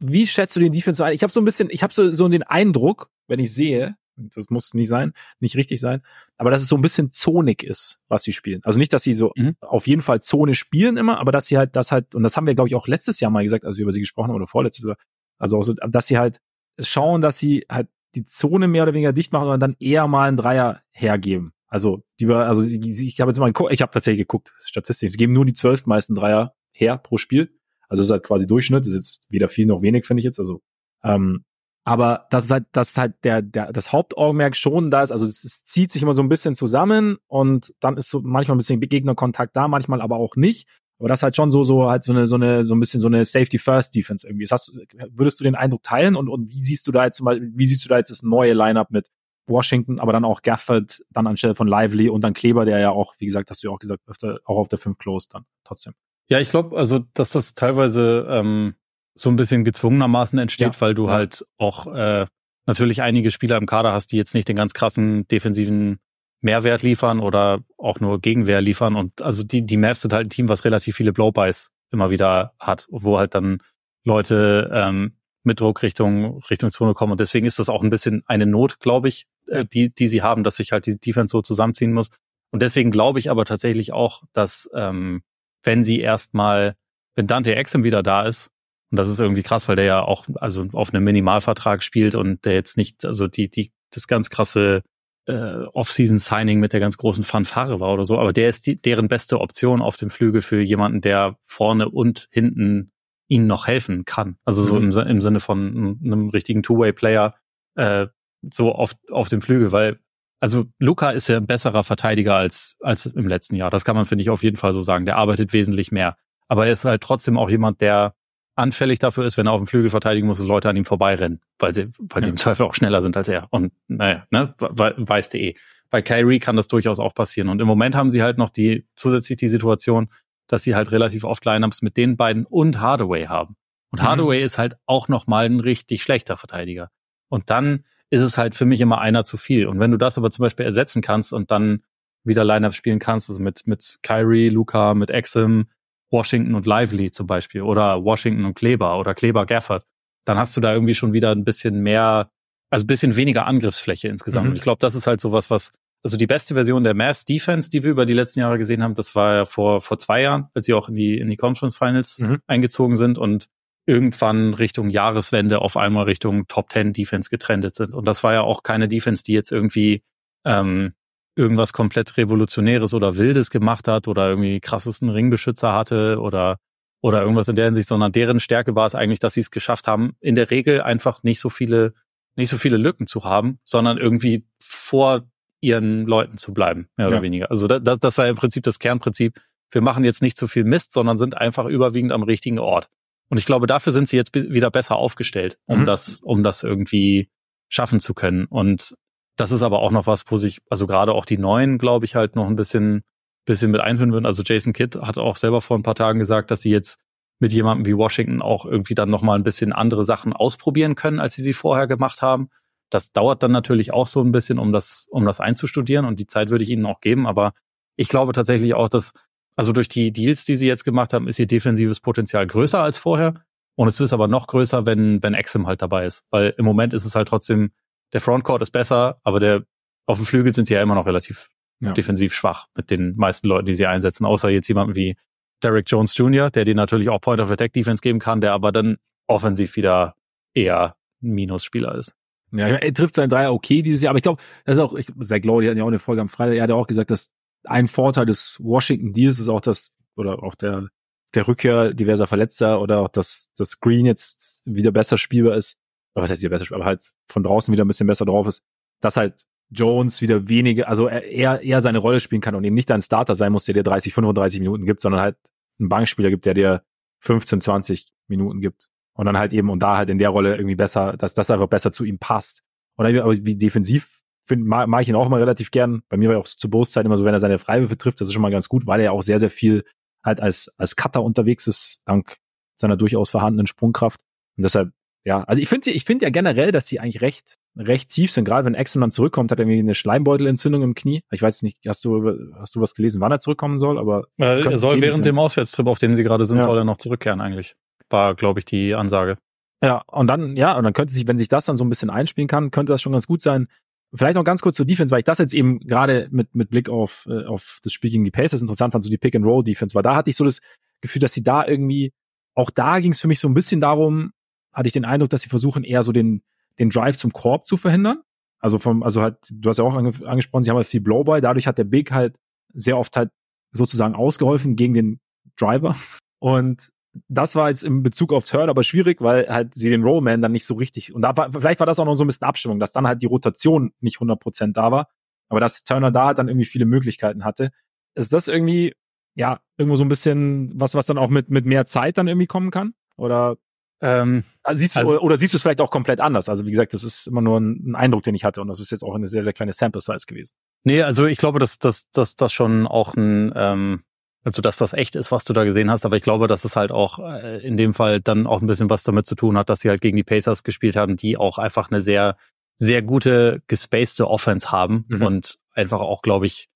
[SPEAKER 1] wie schätzt du den Defense ein? Ich habe so ein bisschen, ich habe so, so den Eindruck, wenn ich sehe, das muss nicht sein, nicht richtig sein, aber dass es so ein bisschen zonig ist, was sie spielen. Also nicht, dass sie so mhm. auf jeden Fall Zone spielen immer, aber dass sie halt das halt, und das haben wir, glaube ich, auch letztes Jahr mal gesagt, als wir über sie gesprochen haben, oder vorletztes Jahr, also auch so, dass sie halt schauen, dass sie halt die Zone mehr oder weniger dicht machen und dann eher mal einen Dreier hergeben. Also, die, also ich habe jetzt mal geguckt, ich habe tatsächlich geguckt, Statistik, sie geben nur die zwölf meisten Dreier her pro Spiel. Also das ist halt quasi Durchschnitt, das ist jetzt weder viel noch wenig, finde ich jetzt. Also ähm, aber das ist halt, das ist halt der, der, das Hauptaugenmerk schon da ist. Also es, es, zieht sich immer so ein bisschen zusammen und dann ist so manchmal ein bisschen Gegnerkontakt da, manchmal aber auch nicht. Aber das ist halt schon so, so halt so eine, so eine, so ein bisschen so eine Safety First Defense irgendwie. Das hast, würdest du den Eindruck teilen und, und wie siehst du da jetzt zum Beispiel, wie siehst du da jetzt das neue Lineup mit Washington, aber dann auch Gafford, dann anstelle von Lively und dann Kleber, der ja auch, wie gesagt, hast du ja auch gesagt, öfter auch auf der 5 closed dann trotzdem.
[SPEAKER 2] Ja, ich glaube, also, dass das teilweise ähm, so ein bisschen gezwungenermaßen entsteht, ja. weil du ja. halt auch äh, natürlich einige Spieler im Kader hast, die jetzt nicht den ganz krassen defensiven Mehrwert liefern oder auch nur Gegenwehr liefern. Und also die, die Mavs sind halt ein Team, was relativ viele Blow-Bys immer wieder hat, wo halt dann Leute ähm, mit Druck Richtung, Richtung Zone kommen. Und deswegen ist das auch ein bisschen eine Not, glaube ich, äh, die, die sie haben, dass sich halt die Defense so zusammenziehen muss. Und deswegen glaube ich aber tatsächlich auch, dass ähm, wenn sie erstmal, wenn Dante Exum wieder da ist, und das ist irgendwie krass, weil der ja auch also auf einem Minimalvertrag spielt und der jetzt nicht, also die, die, das ganz krasse äh, Off-Season-Signing mit der ganz großen Fanfare war oder so, aber der ist die, deren beste Option auf dem Flügel für jemanden, der vorne und hinten ihnen noch helfen kann. Also so mhm. im, im Sinne von einem richtigen Two-Way-Player äh, so auf, auf dem Flügel, weil also Luca ist ja ein besserer Verteidiger als, als im letzten Jahr. Das kann man, finde ich, auf jeden Fall so sagen. Der arbeitet wesentlich mehr. Aber er ist halt trotzdem auch jemand, der anfällig dafür ist, wenn er auf dem Flügel verteidigen muss, dass Leute an ihm vorbeirennen, weil sie, weil ja. sie im Zweifel auch schneller sind als er. Und naja, ne, weißt du eh. Bei Kyrie kann das durchaus auch passieren. Und im Moment haben sie halt noch die zusätzlich die Situation, dass sie halt relativ oft Lineups mit den beiden und Hardaway haben. Und mhm. Hardaway ist halt auch noch mal ein richtig schlechter Verteidiger. Und dann ist es halt für mich immer einer zu viel. Und wenn du das aber zum Beispiel ersetzen kannst und dann wieder Lineups spielen kannst, also mit, mit Kyrie, Luca, mit Exim, Washington und Lively zum Beispiel oder Washington und Kleber oder Kleber Gafford, dann hast du da irgendwie schon wieder ein bisschen mehr, also ein bisschen weniger Angriffsfläche insgesamt. Mhm. Und ich glaube, das ist halt sowas, was, also die beste Version der Mavs Defense, die wir über die letzten Jahre gesehen haben, das war ja vor, vor zwei Jahren, als sie auch in die, in die Conference Finals mhm. eingezogen sind und irgendwann Richtung Jahreswende auf einmal Richtung Top Ten Defense getrendet sind. Und das war ja auch keine Defense, die jetzt irgendwie ähm, irgendwas komplett Revolutionäres oder Wildes gemacht hat oder irgendwie krassesten Ringbeschützer hatte oder oder irgendwas in der Hinsicht, sondern deren Stärke war es eigentlich, dass sie es geschafft haben, in der Regel einfach nicht so viele, nicht so viele Lücken zu haben, sondern irgendwie vor ihren Leuten zu bleiben, mehr oder ja. weniger. Also das, das war im Prinzip das Kernprinzip, wir machen jetzt nicht zu viel Mist, sondern sind einfach überwiegend am richtigen Ort. Und ich glaube, dafür sind sie jetzt wieder besser aufgestellt, um mhm. das, um das irgendwie schaffen zu können. Und das ist aber auch noch was, wo sich, also gerade auch die Neuen, glaube ich, halt noch ein bisschen, bisschen mit einführen würden. Also Jason Kidd hat auch selber vor ein paar Tagen gesagt, dass sie jetzt mit jemandem wie Washington auch irgendwie dann nochmal ein bisschen andere Sachen ausprobieren können, als sie sie vorher gemacht haben. Das dauert dann natürlich auch so ein bisschen, um das, um das einzustudieren und die Zeit würde ich ihnen auch geben. Aber ich glaube tatsächlich auch, dass also durch die Deals, die sie jetzt gemacht haben, ist ihr defensives Potenzial größer als vorher. Und es ist aber noch größer, wenn, wenn Exim halt dabei ist. Weil im Moment ist es halt trotzdem, der Frontcourt ist besser, aber der, auf dem Flügel sind sie ja immer noch relativ ja. defensiv schwach mit den meisten Leuten, die sie einsetzen. Außer jetzt jemanden wie Derek Jones Jr., der dir natürlich auch Point of Attack Defense geben kann, der aber dann offensiv wieder eher ein Minusspieler ist.
[SPEAKER 1] Ja, er trifft seinen Dreier okay dieses Jahr, aber ich glaube, das ist auch, ich, Zach die hatten ja auch eine Folge am Freitag, er hat ja auch gesagt, dass ein Vorteil des Washington Deals ist auch das, oder auch der, der Rückkehr diverser Verletzter oder auch, dass das Green jetzt wieder besser spielbar ist. Was heißt wieder besser aber halt von draußen wieder ein bisschen besser drauf ist, dass halt Jones wieder wenige, also er eher seine Rolle spielen kann und eben nicht ein Starter sein muss, der dir 30, 35 Minuten gibt, sondern halt einen Bankspieler gibt, der dir 15, 20 Minuten gibt. Und dann halt eben, und da halt in der Rolle irgendwie besser, dass das einfach besser zu ihm passt. Und dann, aber wie defensiv finde, mag, mag ich ihn auch immer relativ gern. Bei mir war er auch zu Boßzeit immer so, wenn er seine Freiwürfe trifft, das ist schon mal ganz gut, weil er auch sehr, sehr viel halt als, als Cutter unterwegs ist, dank seiner durchaus vorhandenen Sprungkraft. Und deshalb, ja, also ich finde ich finde ja generell, dass sie eigentlich recht, recht tief sind. Gerade wenn dann zurückkommt, hat er irgendwie eine Schleimbeutelentzündung im Knie. Ich weiß nicht, hast du, hast du was gelesen, wann er zurückkommen soll? Aber
[SPEAKER 2] äh, er soll während sein. dem Auswärtstrip, auf dem sie gerade sind, ja. soll er noch zurückkehren eigentlich. War, glaube ich, die Ansage.
[SPEAKER 1] Ja, und dann, ja, und dann könnte sich, wenn sich das dann so ein bisschen einspielen kann, könnte das schon ganz gut sein. Vielleicht noch ganz kurz zur Defense, weil ich das jetzt eben gerade mit, mit Blick auf, äh, auf das Spiel gegen die Pacers interessant fand, so die Pick-and-Roll-Defense, weil da hatte ich so das Gefühl, dass sie da irgendwie, auch da ging es für mich so ein bisschen darum, hatte ich den Eindruck, dass sie versuchen, eher so den, den Drive zum Korb zu verhindern. Also vom, also halt, du hast ja auch ange angesprochen, sie haben halt viel Blowby, dadurch hat der Big halt sehr oft halt sozusagen ausgeholfen gegen den Driver. Und das war jetzt im Bezug auf Turn aber schwierig, weil halt sie den Rollman dann nicht so richtig, und da war, vielleicht war das auch noch so ein bisschen Abstimmung, dass dann halt die Rotation nicht 100% da war, aber dass Turner da halt dann irgendwie viele Möglichkeiten hatte. Ist das irgendwie, ja, irgendwo so ein bisschen was, was dann auch mit, mit mehr Zeit dann irgendwie kommen kann? Oder ähm, also siehst du, also, oder, siehst du es vielleicht auch komplett anders? Also wie gesagt, das ist immer nur ein, ein, Eindruck, den ich hatte und das ist jetzt auch eine sehr, sehr kleine Sample Size gewesen.
[SPEAKER 2] Nee, also ich glaube, dass das dass, dass schon auch ein ähm, also dass das echt ist, was du da gesehen hast, aber ich glaube, dass es halt auch äh, in dem Fall dann auch ein bisschen was damit zu tun hat, dass sie halt gegen die Pacers gespielt haben, die auch einfach eine sehr, sehr gute gespacede Offense haben mhm. und einfach auch, glaube ich,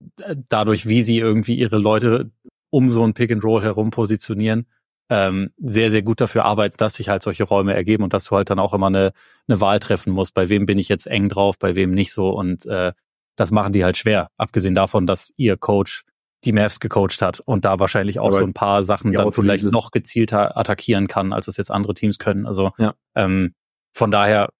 [SPEAKER 2] dadurch, wie sie irgendwie ihre Leute um so ein Pick and Roll herum positionieren, ähm, sehr, sehr gut dafür arbeiten, dass sich halt solche Räume ergeben und dass du halt dann auch immer eine, eine Wahl treffen musst, bei wem bin ich jetzt eng drauf, bei wem nicht so und äh, das machen die halt schwer, abgesehen davon, dass ihr Coach die Mavs gecoacht hat und da wahrscheinlich auch Aber so ein paar Sachen dann vielleicht noch gezielter attackieren kann, als es jetzt andere Teams können. Also ja. ähm, von daher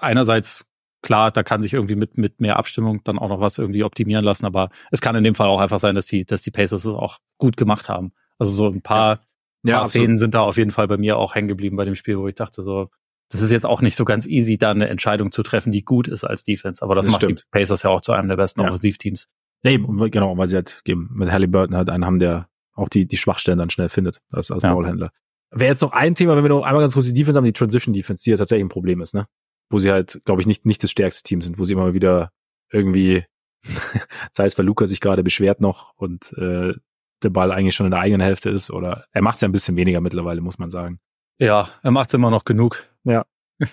[SPEAKER 2] einerseits klar, da kann sich irgendwie mit mit mehr Abstimmung dann auch noch was irgendwie optimieren lassen, aber es kann in dem Fall auch einfach sein, dass die dass die Pacers es auch gut gemacht haben. Also so ein paar, ja. Szenen sind da auf jeden Fall bei mir auch hängen geblieben bei dem Spiel, wo ich dachte so, das ist jetzt auch nicht so ganz easy, da eine Entscheidung zu treffen, die gut ist als Defense. Aber das, das macht stimmt. die Pacers ja auch zu einem der besten ja. Offensivteams.
[SPEAKER 1] Ja, eben, genau, weil sie halt geben, mit Halliburton halt einen haben, der auch die, die Schwachstellen dann schnell findet, als, als ja. Ballhändler. Wäre jetzt noch ein Thema, wenn wir noch einmal ganz kurz die Defense haben, die Transition Defense, die ja tatsächlich ein Problem ist, ne? Wo sie halt, glaube ich, nicht, nicht das stärkste Team sind, wo sie immer wieder irgendwie, sei es, weil Luca sich gerade beschwert noch und äh, der Ball eigentlich schon in der eigenen Hälfte ist, oder er macht es ja ein bisschen weniger mittlerweile, muss man sagen.
[SPEAKER 2] Ja, er macht es immer noch genug.
[SPEAKER 1] Ja.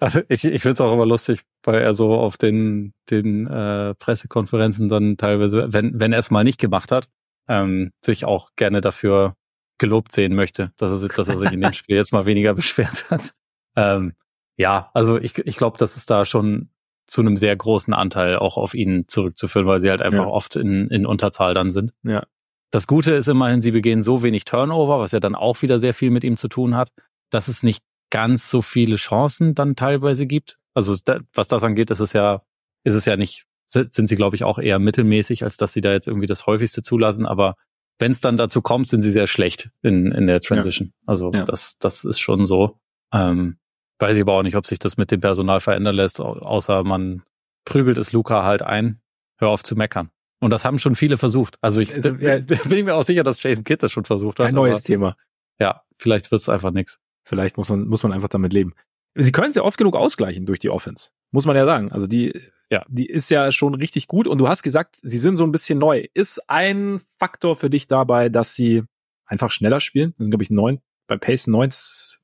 [SPEAKER 2] Also ich, ich finde es auch immer lustig, weil er so auf den, den äh, Pressekonferenzen dann teilweise, wenn, wenn er es mal nicht gemacht hat, ähm, sich auch gerne dafür gelobt sehen möchte, dass er, dass er sich in dem Spiel jetzt mal weniger beschwert hat. Ähm, ja, also ich, ich glaube, das ist da schon zu einem sehr großen Anteil auch auf ihn zurückzuführen, weil sie halt einfach ja. oft in, in Unterzahl dann sind.
[SPEAKER 1] Ja.
[SPEAKER 2] Das Gute ist immerhin, sie begehen so wenig Turnover, was ja dann auch wieder sehr viel mit ihm zu tun hat, dass es nicht ganz so viele Chancen dann teilweise gibt. Also da, was das angeht, ist es ja, ist es ja nicht, sind sie, glaube ich, auch eher mittelmäßig, als dass sie da jetzt irgendwie das häufigste zulassen. Aber wenn es dann dazu kommt, sind sie sehr schlecht in, in der Transition. Ja. Also ja. das, das ist schon so. Ähm, weiß ich aber auch nicht, ob sich das mit dem Personal verändern lässt, außer man prügelt es Luca halt ein. Hör auf zu meckern. Und das haben schon viele versucht. Also ich also, ja, bin mir auch sicher, dass Jason Kidd das schon versucht hat.
[SPEAKER 1] Ein neues Thema.
[SPEAKER 2] Ja, vielleicht wird es einfach nichts.
[SPEAKER 1] Vielleicht muss man, muss man einfach damit leben. Sie können es ja oft genug ausgleichen durch die Offense. Muss man ja sagen. Also die, ja, die ist ja schon richtig gut. Und du hast gesagt, sie sind so ein bisschen neu. Ist ein Faktor für dich dabei, dass sie einfach schneller spielen? Das sind, glaube ich, neun, bei Pace neun,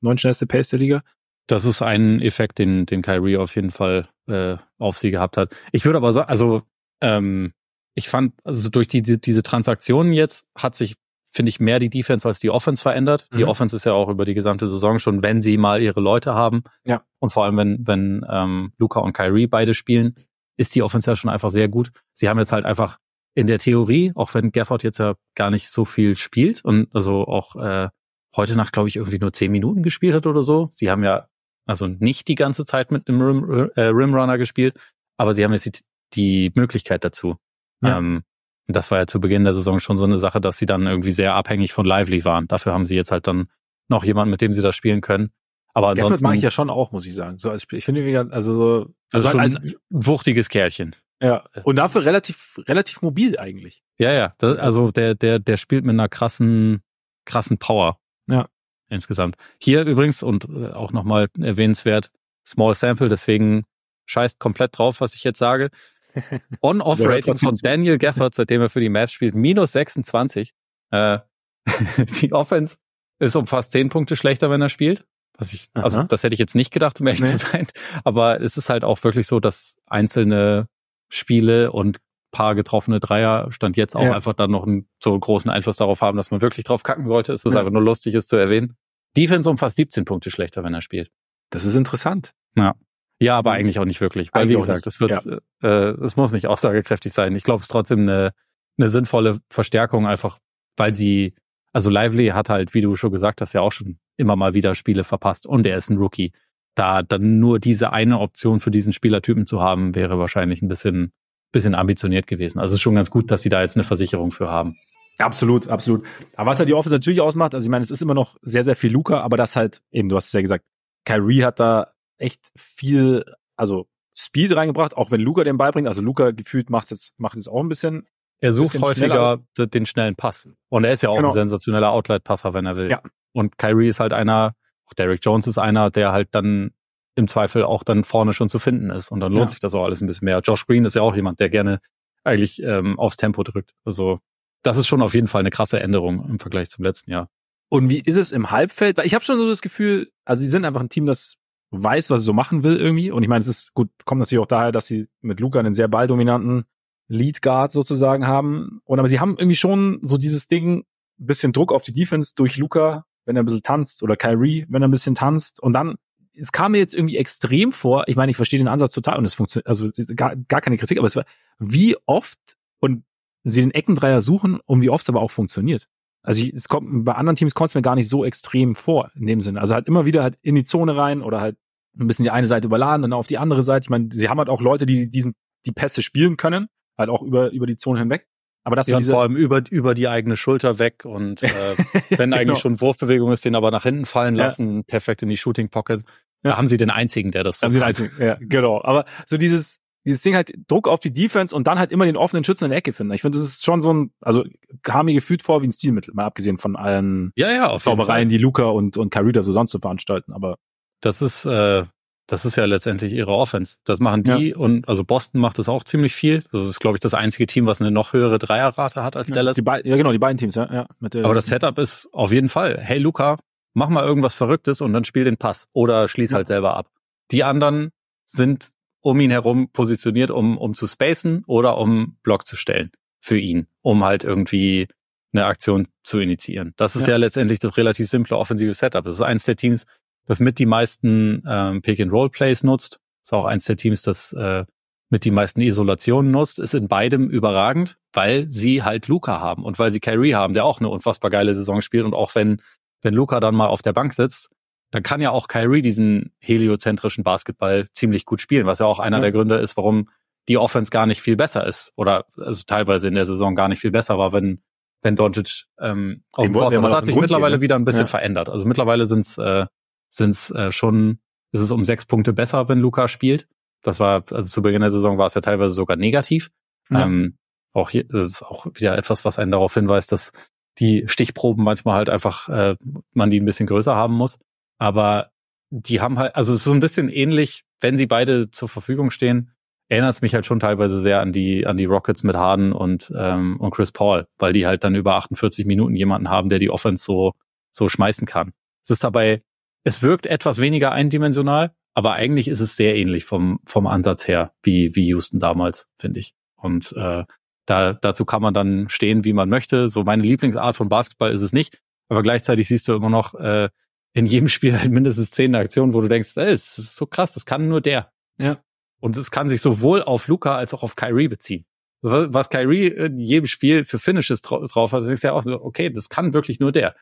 [SPEAKER 1] neun schnellste Pace der Liga.
[SPEAKER 2] Das ist ein Effekt, den, den Kyrie auf jeden Fall äh, auf sie gehabt hat. Ich würde aber sagen, also ähm, ich fand, also durch die, die, diese Transaktionen jetzt hat sich, finde ich, mehr die Defense als die Offense verändert. Mhm. Die Offense ist ja auch über die gesamte Saison schon, wenn sie mal ihre Leute haben.
[SPEAKER 1] Ja.
[SPEAKER 2] Und vor allem, wenn, wenn ähm, Luca und Kyrie beide spielen, ist die Offense ja schon einfach sehr gut. Sie haben jetzt halt einfach in der Theorie, auch wenn Gafford jetzt ja gar nicht so viel spielt und also auch äh, heute Nacht, glaube ich, irgendwie nur zehn Minuten gespielt hat oder so. Sie haben ja also nicht die ganze Zeit mit einem Rim, äh, Rimrunner gespielt, aber sie haben jetzt die, die Möglichkeit dazu. Ja. Ähm, das war ja zu Beginn der Saison schon so eine Sache, dass sie dann irgendwie sehr abhängig von Lively waren. Dafür haben sie jetzt halt dann noch jemanden, mit dem sie das spielen können. Aber ansonsten
[SPEAKER 1] Gafford mag ich ja schon auch, muss ich sagen. So als ich finde, also so
[SPEAKER 2] also, also schon ein wuchtiges Kerlchen.
[SPEAKER 1] Ja. Und dafür relativ relativ mobil eigentlich.
[SPEAKER 2] Ja, ja. Das, also der der der spielt mit einer krassen krassen Power.
[SPEAKER 1] Ja
[SPEAKER 2] insgesamt. Hier übrigens und äh, auch nochmal erwähnenswert, Small Sample, deswegen scheißt komplett drauf, was ich jetzt sage. On-Off-Rating von Daniel Gafford, seitdem er für die Mavs spielt, minus 26. Äh, die Offense ist um fast 10 Punkte schlechter, wenn er spielt. Was ich, also das hätte ich jetzt nicht gedacht, um ehrlich nee. zu sein. Aber es ist halt auch wirklich so, dass einzelne Spiele und paar getroffene Dreier stand jetzt auch ja. einfach dann noch einen so großen Einfluss darauf haben, dass man wirklich drauf kacken sollte. Es ist ja. einfach nur lustig, es zu erwähnen. Defense um fast 17 Punkte schlechter, wenn er spielt.
[SPEAKER 1] Das ist interessant.
[SPEAKER 2] Ja. Ja, aber eigentlich auch nicht wirklich. Weil, eigentlich wie gesagt, es wird, ja. äh, es muss nicht aussagekräftig sein. Ich glaube, es ist trotzdem eine, eine sinnvolle Verstärkung, einfach weil sie, also Lively hat halt, wie du schon gesagt hast, ja auch schon immer mal wieder Spiele verpasst und er ist ein Rookie. Da dann nur diese eine Option für diesen Spielertypen zu haben, wäre wahrscheinlich ein bisschen bisschen ambitioniert gewesen. Also es ist schon ganz gut, dass sie da jetzt eine Versicherung für haben.
[SPEAKER 1] Absolut, absolut. Aber was halt die Offense natürlich ausmacht, also ich meine, es ist immer noch sehr, sehr viel Luca, aber das halt, eben, du hast es ja gesagt, Kyrie hat da echt viel, also Speed reingebracht, auch wenn Luca den beibringt. Also Luca gefühlt macht jetzt, macht jetzt auch ein bisschen.
[SPEAKER 2] Er sucht häufiger den schnellen Pass. Und er ist ja auch genau. ein sensationeller Outlet-Passer, wenn er will. Ja. Und Kyrie ist halt einer, auch Derek Jones ist einer, der halt dann im Zweifel auch dann vorne schon zu finden ist. Und dann lohnt ja. sich das auch alles ein bisschen mehr. Josh Green ist ja auch jemand, der gerne eigentlich ähm, aufs Tempo drückt. Also das ist schon auf jeden Fall eine krasse Änderung im Vergleich zum letzten Jahr.
[SPEAKER 1] Und wie ist es im Halbfeld? Weil ich habe schon so das Gefühl, also sie sind einfach ein Team, das weiß, was es so machen will irgendwie. Und ich meine, es ist gut, kommt natürlich auch daher, dass sie mit Luca einen sehr balldominanten Lead Guard sozusagen haben. Und aber sie haben irgendwie schon so dieses Ding, bisschen Druck auf die Defense durch Luca, wenn er ein bisschen tanzt, oder Kyrie, wenn er ein bisschen tanzt. Und dann es kam mir jetzt irgendwie extrem vor. Ich meine, ich verstehe den Ansatz total und es funktioniert, also gar, gar keine Kritik, aber es war, wie oft und sie den Eckendreier suchen und wie oft es aber auch funktioniert. Also ich, es kommt, bei anderen Teams kommt es mir gar nicht so extrem vor, in dem Sinne. Also halt immer wieder halt in die Zone rein oder halt ein bisschen die eine Seite überladen, dann auf die andere Seite. Ich meine, sie haben halt auch Leute, die diesen, die Pässe spielen können, halt auch über, über die Zone hinweg.
[SPEAKER 2] Aber das ja, vor allem über, über die eigene Schulter weg und äh, wenn genau. eigentlich schon Wurfbewegung ist, den aber nach hinten fallen lassen, ja. perfekt in die Shooting Pocket. Ja. Da haben sie den einzigen, der das
[SPEAKER 1] so haben sie den einzigen, ja, genau. Aber so dieses, dieses Ding halt Druck auf die Defense und dann halt immer den offenen Schützen in der Ecke finden. Ich finde, das ist schon so ein, also kam mir gefühlt vor wie ein Stilmittel, mal abgesehen von allen
[SPEAKER 2] ja, ja, auf
[SPEAKER 1] Zaubereien, die Luca und, und Carida so sonst zu veranstalten. Aber
[SPEAKER 2] das ist, äh, das ist ja letztendlich ihre Offense. Das machen die ja. und also Boston macht das auch ziemlich viel. Das ist, glaube ich, das einzige Team, was eine noch höhere Dreierrate hat als
[SPEAKER 1] ja,
[SPEAKER 2] Dallas.
[SPEAKER 1] Die ja, genau, die beiden Teams, ja. ja
[SPEAKER 2] mit Aber das Setup ist auf jeden Fall, hey Luca, mach mal irgendwas Verrücktes und dann spiel den Pass oder schließ halt selber ab. Die anderen sind um ihn herum positioniert, um, um zu spacen oder um Block zu stellen für ihn, um halt irgendwie eine Aktion zu initiieren. Das ist ja, ja letztendlich das relativ simple offensive Setup. Das ist eins der Teams, das mit die meisten ähm, Pick-and-Roll-Plays nutzt. Ist auch eins der Teams, das äh, mit die meisten Isolationen nutzt. Ist in beidem überragend, weil sie halt Luca haben und weil sie Kyrie haben, der auch eine unfassbar geile Saison spielt. Und auch wenn, wenn Luca dann mal auf der Bank sitzt, dann kann ja auch Kyrie diesen heliozentrischen Basketball ziemlich gut spielen, was ja auch einer ja. der Gründe ist, warum die Offense gar nicht viel besser ist oder also teilweise in der Saison gar nicht viel besser war, wenn wenn Doncic ähm, auf dem Court war. Das hat sich mittlerweile gehen, ne? wieder ein bisschen ja. verändert. Also mittlerweile sind es äh, sind es äh, schon, ist es um sechs Punkte besser, wenn Luca spielt. Das war, also zu Beginn der Saison war es ja teilweise sogar negativ. Ja. Ähm, Auch hier das ist auch wieder etwas, was einen darauf hinweist, dass die Stichproben manchmal halt einfach äh, man die ein bisschen größer haben muss. Aber die haben halt, also es ist so ein bisschen ähnlich, wenn sie beide zur Verfügung stehen, erinnert es mich halt schon teilweise sehr an die an die Rockets mit Harden und ähm, und Chris Paul, weil die halt dann über 48 Minuten jemanden haben, der die Offense so so schmeißen kann. Es ist dabei, es wirkt etwas weniger eindimensional, aber eigentlich ist es sehr ähnlich vom vom Ansatz her wie wie Houston damals, finde ich. Und äh, da dazu kann man dann stehen, wie man möchte. So meine Lieblingsart von Basketball ist es nicht, aber gleichzeitig siehst du immer noch äh, in jedem Spiel halt mindestens zehn Aktionen, wo du denkst, ey, das ist so krass, das kann nur der.
[SPEAKER 1] Ja.
[SPEAKER 2] Und es kann sich sowohl auf Luca als auch auf Kyrie beziehen. Was Kyrie in jedem Spiel für Finishes drauf hat, ist ja auch so, okay, das kann wirklich nur der.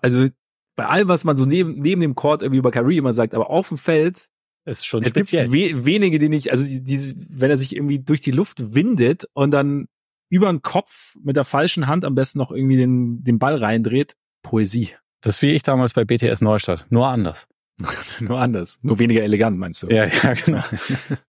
[SPEAKER 1] also bei allem, was man so neben, neben dem Court irgendwie über Kyrie immer sagt, aber auf dem Feld
[SPEAKER 2] ist schon
[SPEAKER 1] es
[SPEAKER 2] speziell.
[SPEAKER 1] gibt we wenige, die nicht, also diese, wenn er sich irgendwie durch die Luft windet und dann über den Kopf mit der falschen Hand am besten noch irgendwie den, den Ball reindreht, Poesie.
[SPEAKER 2] Das ist wie ich damals bei BTS Neustadt, nur anders.
[SPEAKER 1] nur anders. Nur weniger elegant, meinst du?
[SPEAKER 2] Ja, ja, genau.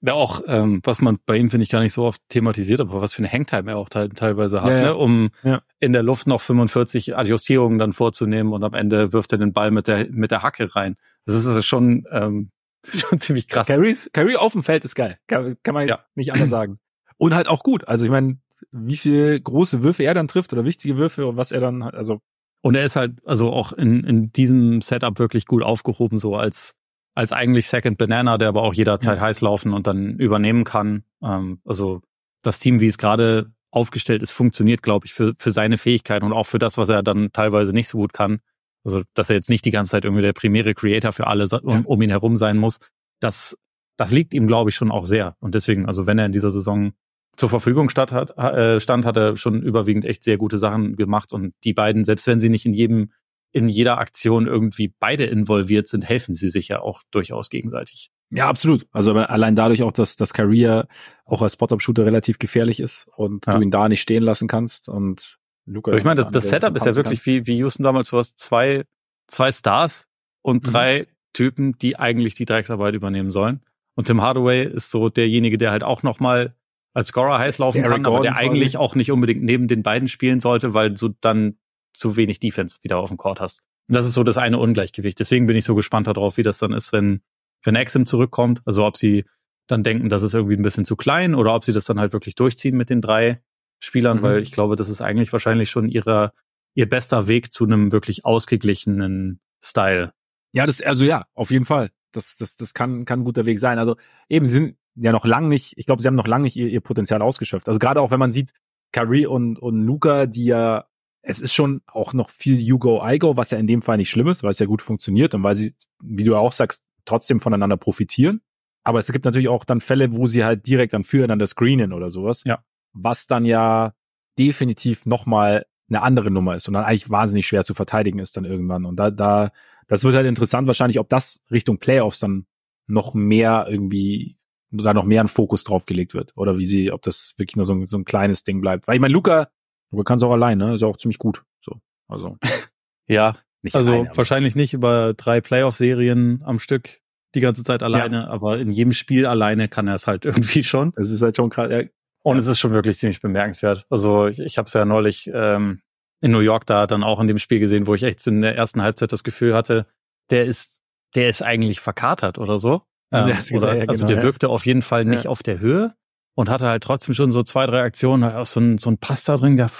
[SPEAKER 2] Ja, auch, ähm, was man bei ihm, finde ich, gar nicht so oft thematisiert, aber was für eine Hangtime er auch te teilweise hat,
[SPEAKER 1] Ja, ja.
[SPEAKER 2] Ne? um
[SPEAKER 1] Ja.
[SPEAKER 2] in der Luft noch 45 Adjustierungen dann vorzunehmen und am Ende wirft er den Ball mit der, mit der Hacke rein. Das ist also schon, ähm, schon ziemlich krass.
[SPEAKER 1] Kyries, Kyrie auf dem Feld ist geil. Kann, kann man
[SPEAKER 2] Ja.
[SPEAKER 1] nicht anders sagen. Und halt auch gut. Also ich meine, wie viel große Würfe er dann trifft oder wichtige Würfe und was er dann hat. Also
[SPEAKER 2] Und er ist halt also auch in, in diesem Setup wirklich gut aufgehoben, so als, als eigentlich Second Banana, der aber auch jederzeit
[SPEAKER 1] Ja.
[SPEAKER 2] heiß laufen und dann übernehmen kann. Ähm, also das Team, wie es gerade aufgestellt ist, funktioniert, glaube ich, für, für seine Fähigkeiten und auch für das, was er dann teilweise nicht so gut kann. Also, dass er jetzt nicht die ganze Zeit irgendwie der primäre Creator für alle um,
[SPEAKER 1] Ja.
[SPEAKER 2] um ihn herum sein muss. Das, das liegt ihm, glaube ich, schon auch sehr. Und deswegen, also wenn er in dieser Saison zur Verfügung stand hat, äh, stand, hat er schon überwiegend echt sehr gute Sachen gemacht. Und die beiden, selbst wenn sie nicht in jedem, in jeder Aktion irgendwie beide involviert sind, helfen sie sich ja auch durchaus gegenseitig.
[SPEAKER 1] ja, absolut. Also allein dadurch auch, dass das Kyrie auch als Spot-Up-Shooter relativ gefährlich ist und
[SPEAKER 2] Ja.
[SPEAKER 1] du ihn da nicht stehen lassen kannst und Luca.
[SPEAKER 2] Ich meine, das, das Setup ist ja wirklich wie, wie Houston damals, du hast zwei, zwei Stars und
[SPEAKER 1] Mhm.
[SPEAKER 2] drei Typen, die eigentlich die Drecksarbeit übernehmen sollen. Und Tim Hardaway ist so derjenige, der halt auch nochmal als Scorer heiß laufen
[SPEAKER 1] Der
[SPEAKER 2] kann, aber der eigentlich auch nicht unbedingt neben den beiden spielen sollte, weil du dann zu wenig Defense wieder auf dem Court hast. Und das ist so das eine Ungleichgewicht. Deswegen bin ich so gespannt darauf, wie das dann ist, wenn, wenn Exim zurückkommt. Also ob sie dann denken, das ist irgendwie ein bisschen zu klein oder ob sie das dann halt wirklich durchziehen mit den drei Spielern,
[SPEAKER 1] Mhm.
[SPEAKER 2] weil ich glaube, das ist eigentlich wahrscheinlich schon ihrer, ihr bester Weg zu einem wirklich ausgeglichenen Style.
[SPEAKER 1] Ja, das, also ja, auf jeden Fall. Das, das, das kann, kann ein guter Weg sein. Also eben, sie sind ja noch lang nicht, ich glaube, sie haben noch lange nicht ihr, ihr Potenzial ausgeschöpft. Also gerade auch wenn man sieht, Kyrie und, und Luca, die ja, es ist schon auch noch viel You Go, I Go, was ja in dem Fall nicht schlimm ist, weil es ja gut funktioniert und weil sie, wie du auch sagst, trotzdem voneinander profitieren. Aber es gibt natürlich auch dann Fälle, wo sie halt direkt dann füreinander screenen oder sowas.
[SPEAKER 2] Ja.
[SPEAKER 1] Was dann ja definitiv nochmal eine andere Nummer ist und dann eigentlich wahnsinnig schwer zu verteidigen ist dann irgendwann. Und da, da, das wird halt interessant wahrscheinlich, ob das Richtung Playoffs dann noch mehr irgendwie, da noch mehr ein Fokus drauf gelegt wird. Oder wie sie, ob das wirklich nur so ein, so ein kleines Ding bleibt. Weil ich meine, Luca, Luca kann es auch allein, ne? Ist ja auch ziemlich gut. So. Also,
[SPEAKER 2] Ja,
[SPEAKER 1] nicht
[SPEAKER 2] also
[SPEAKER 1] alleine, aber-
[SPEAKER 2] wahrscheinlich nicht über drei Playoff-Serien am Stück die ganze Zeit alleine, aber in jedem Spiel alleine kann er es halt irgendwie schon.
[SPEAKER 1] Es ist halt schon gerade, ja,
[SPEAKER 2] Und es ist schon wirklich ziemlich bemerkenswert. Also ich, ich habe es ja neulich ähm, in New York da dann auch in dem Spiel gesehen, wo ich echt in der ersten Halbzeit das Gefühl hatte, der ist, der ist eigentlich verkatert oder so.
[SPEAKER 1] Ja,
[SPEAKER 2] Ähm,
[SPEAKER 1] gesagt,
[SPEAKER 2] oder,
[SPEAKER 1] ja,
[SPEAKER 2] also
[SPEAKER 1] genau,
[SPEAKER 2] der
[SPEAKER 1] ja.
[SPEAKER 2] wirkte auf jeden Fall nicht
[SPEAKER 1] Ja.
[SPEAKER 2] auf der Höhe und hatte halt trotzdem schon so zwei, drei Aktionen, auch so ein, so ein Pass da drin gehabt.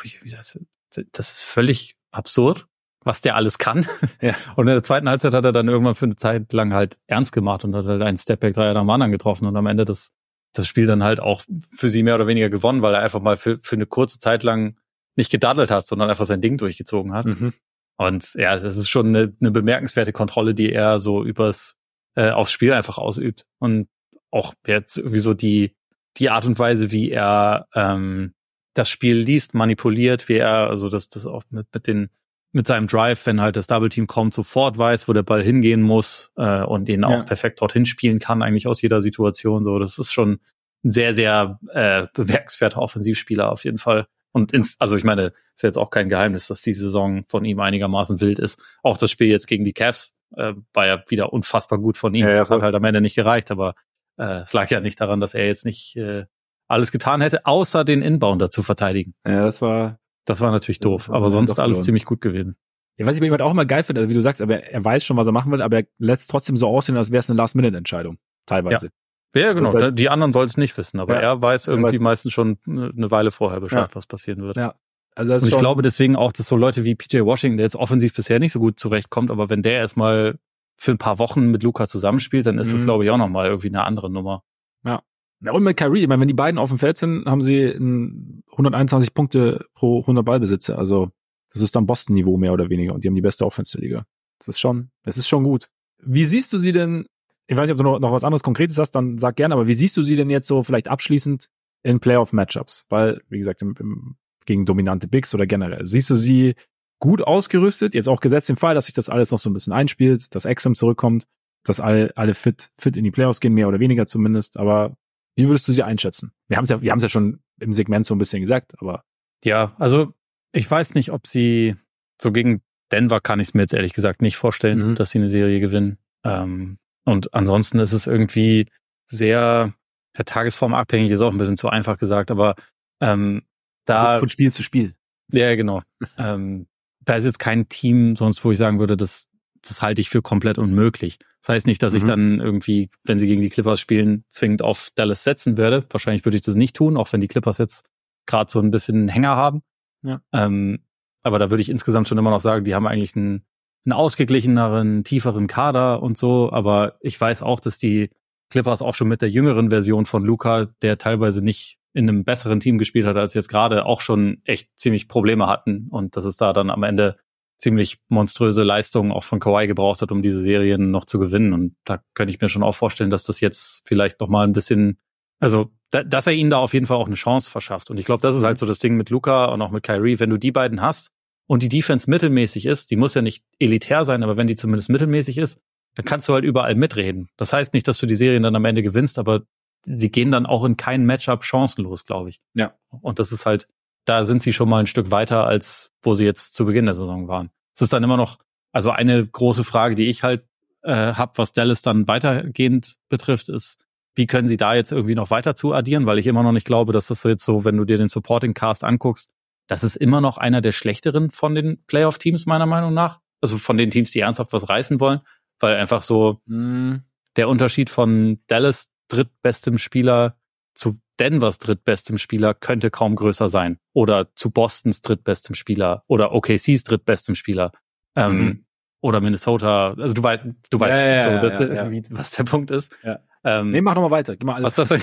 [SPEAKER 2] Das, das ist völlig absurd, was der alles kann.
[SPEAKER 1] Ja.
[SPEAKER 2] Und in der zweiten Halbzeit hat er dann irgendwann für eine Zeit lang halt ernst gemacht und hat halt einen Stepback-Dreier nach dem anderen getroffen und am Ende das, das Spiel dann halt auch für sie mehr oder weniger gewonnen, weil er einfach mal für, für eine kurze Zeit lang nicht gedaddelt hat, sondern einfach sein Ding durchgezogen hat.
[SPEAKER 1] mhm.
[SPEAKER 2] Und ja, das ist schon eine, eine bemerkenswerte Kontrolle, die er so übers äh, aufs Spiel einfach ausübt. Und auch jetzt irgendwie so die die Art und Weise, wie er ähm, das Spiel liest, manipuliert, wie er also das das auch mit mit den mit seinem Drive, wenn halt das Double Team kommt, sofort weiß, wo der Ball hingehen muss äh, und den
[SPEAKER 1] Ja.
[SPEAKER 2] auch perfekt dorthin spielen kann, eigentlich aus jeder Situation. So, das ist schon ein sehr sehr äh, bemerkenswerter Offensivspieler auf jeden Fall. Und ins, also ich meine, ist jetzt auch kein Geheimnis, dass die Saison von ihm einigermaßen wild ist. Auch das Spiel jetzt gegen die Cavs äh, war ja wieder unfassbar gut von ihm.
[SPEAKER 1] Ja, ja,
[SPEAKER 2] das hat halt am Ende nicht gereicht, aber äh, es lag ja nicht daran, dass er jetzt nicht äh, alles getan hätte, außer den Inbounder zu verteidigen.
[SPEAKER 1] Ja, das war.
[SPEAKER 2] Das war natürlich doof, aber sonst alles ziemlich gut gewesen.
[SPEAKER 1] Ja, was ich bei ihm halt auch immer geil finde, also wie du sagst, aber er weiß schon, was er machen will, aber er lässt trotzdem so aussehen, als wäre es eine Last-Minute-Entscheidung. Teilweise.
[SPEAKER 2] Ja, ja genau. Halt, die anderen sollen es nicht wissen, aber ja, er weiß irgendwie weiß meistens schon eine Weile vorher Bescheid, ja. was passieren wird.
[SPEAKER 1] Ja.
[SPEAKER 2] Also Und ich glaube deswegen auch, dass so Leute wie PJ Washington, der jetzt offensiv bisher nicht so gut zurechtkommt, aber wenn der erstmal für ein paar Wochen mit Luca zusammenspielt, dann ist mhm. glaube ich, auch nochmal irgendwie eine andere Nummer.
[SPEAKER 1] Ja. Ja, und mit Kyrie, ich meine, wenn die beiden auf dem Feld sind, haben sie 121 Punkte pro 100 Ballbesitze. Also das ist dann Boston-Niveau mehr oder weniger und die haben die beste Offense Liga. Das ist schon, das ist schon gut. Wie siehst du sie denn, ich weiß nicht, ob du noch, noch was anderes Konkretes hast, dann sag gerne, aber wie siehst du sie denn jetzt so vielleicht abschließend in Playoff-Matchups? Weil, wie gesagt, im, im, gegen dominante Bigs oder generell, siehst du sie gut ausgerüstet, jetzt auch gesetzt im Fall, dass sich das alles noch so ein bisschen einspielt, dass Exum zurückkommt, dass alle, alle fit, fit in die Playoffs gehen, mehr oder weniger zumindest, aber wie würdest du sie einschätzen? Wir haben es ja, wir haben es ja schon im Segment so ein bisschen gesagt, aber.
[SPEAKER 2] Ja, also ich weiß nicht, ob sie so gegen Denver kann ich es mir jetzt ehrlich gesagt nicht vorstellen, mhm. dass sie eine Serie gewinnen. Ähm, und ansonsten ist es irgendwie sehr der Tagesform abhängig, ist auch ein bisschen zu einfach gesagt, aber ähm, da
[SPEAKER 1] von Spiel zu Spiel.
[SPEAKER 2] Ja, genau. ähm, da ist jetzt kein Team sonst, wo ich sagen würde, das das halte ich für komplett unmöglich. Das heißt nicht, dass mhm. ich dann irgendwie, wenn sie gegen die Clippers spielen, zwingend auf Dallas setzen werde. Wahrscheinlich würde ich das nicht tun, auch wenn die Clippers jetzt gerade so ein bisschen einen Hänger haben. Ja. Ähm, aber da würde ich insgesamt schon immer noch sagen, die haben eigentlich einen, einen ausgeglicheneren, tieferen Kader und so. Aber ich weiß auch, dass die Clippers auch schon mit der jüngeren Version von Luca, der teilweise nicht in einem besseren Team gespielt hat als jetzt gerade, auch schon echt ziemlich Probleme hatten und dass es da dann am Ende ziemlich monströse Leistungen auch von Kawhi gebraucht hat, um diese Serien noch zu gewinnen. Und da könnte ich mir schon auch vorstellen, dass das jetzt vielleicht noch mal ein bisschen, also da, dass er ihnen da auf jeden Fall auch eine Chance verschafft. Und ich glaube, das ist halt so das Ding mit Luca und auch mit Kyrie. Wenn du die beiden hast und die Defense mittelmäßig ist, die muss ja nicht elitär sein, aber wenn die zumindest mittelmäßig ist, dann kannst du halt überall mitreden. Das heißt nicht, dass du die Serien dann am Ende gewinnst, aber sie gehen dann auch in kein Matchup chancenlos, glaube ich.
[SPEAKER 1] Ja.
[SPEAKER 2] Und das ist halt, da sind sie schon mal ein Stück weiter, als wo sie jetzt zu Beginn der Saison waren. Es ist dann immer noch, also eine große Frage, die ich halt äh, habe, was Dallas dann weitergehend betrifft, ist, wie können sie da jetzt irgendwie noch weiter zu addieren, weil ich immer noch nicht glaube, dass das so jetzt so, wenn du dir den Supporting Cast anguckst, das ist immer noch einer der schlechteren von den Playoff-Teams, meiner Meinung nach. Also von den Teams, die ernsthaft was reißen wollen, weil einfach so mh, hm, der Unterschied von Dallas drittbestem Spieler zu Denvers drittbestem Spieler könnte kaum größer sein. Oder zu Bostons drittbestem Spieler oder OKCs drittbestem Spieler. Ähm, mhm. Oder Minnesota. Also du, weißt, du weißt ja, so, ja, das, ja, wie, was der Punkt ist.
[SPEAKER 1] Ja. Ähm, nee, mach doch mal weiter. Gib mal alles.
[SPEAKER 2] Was das,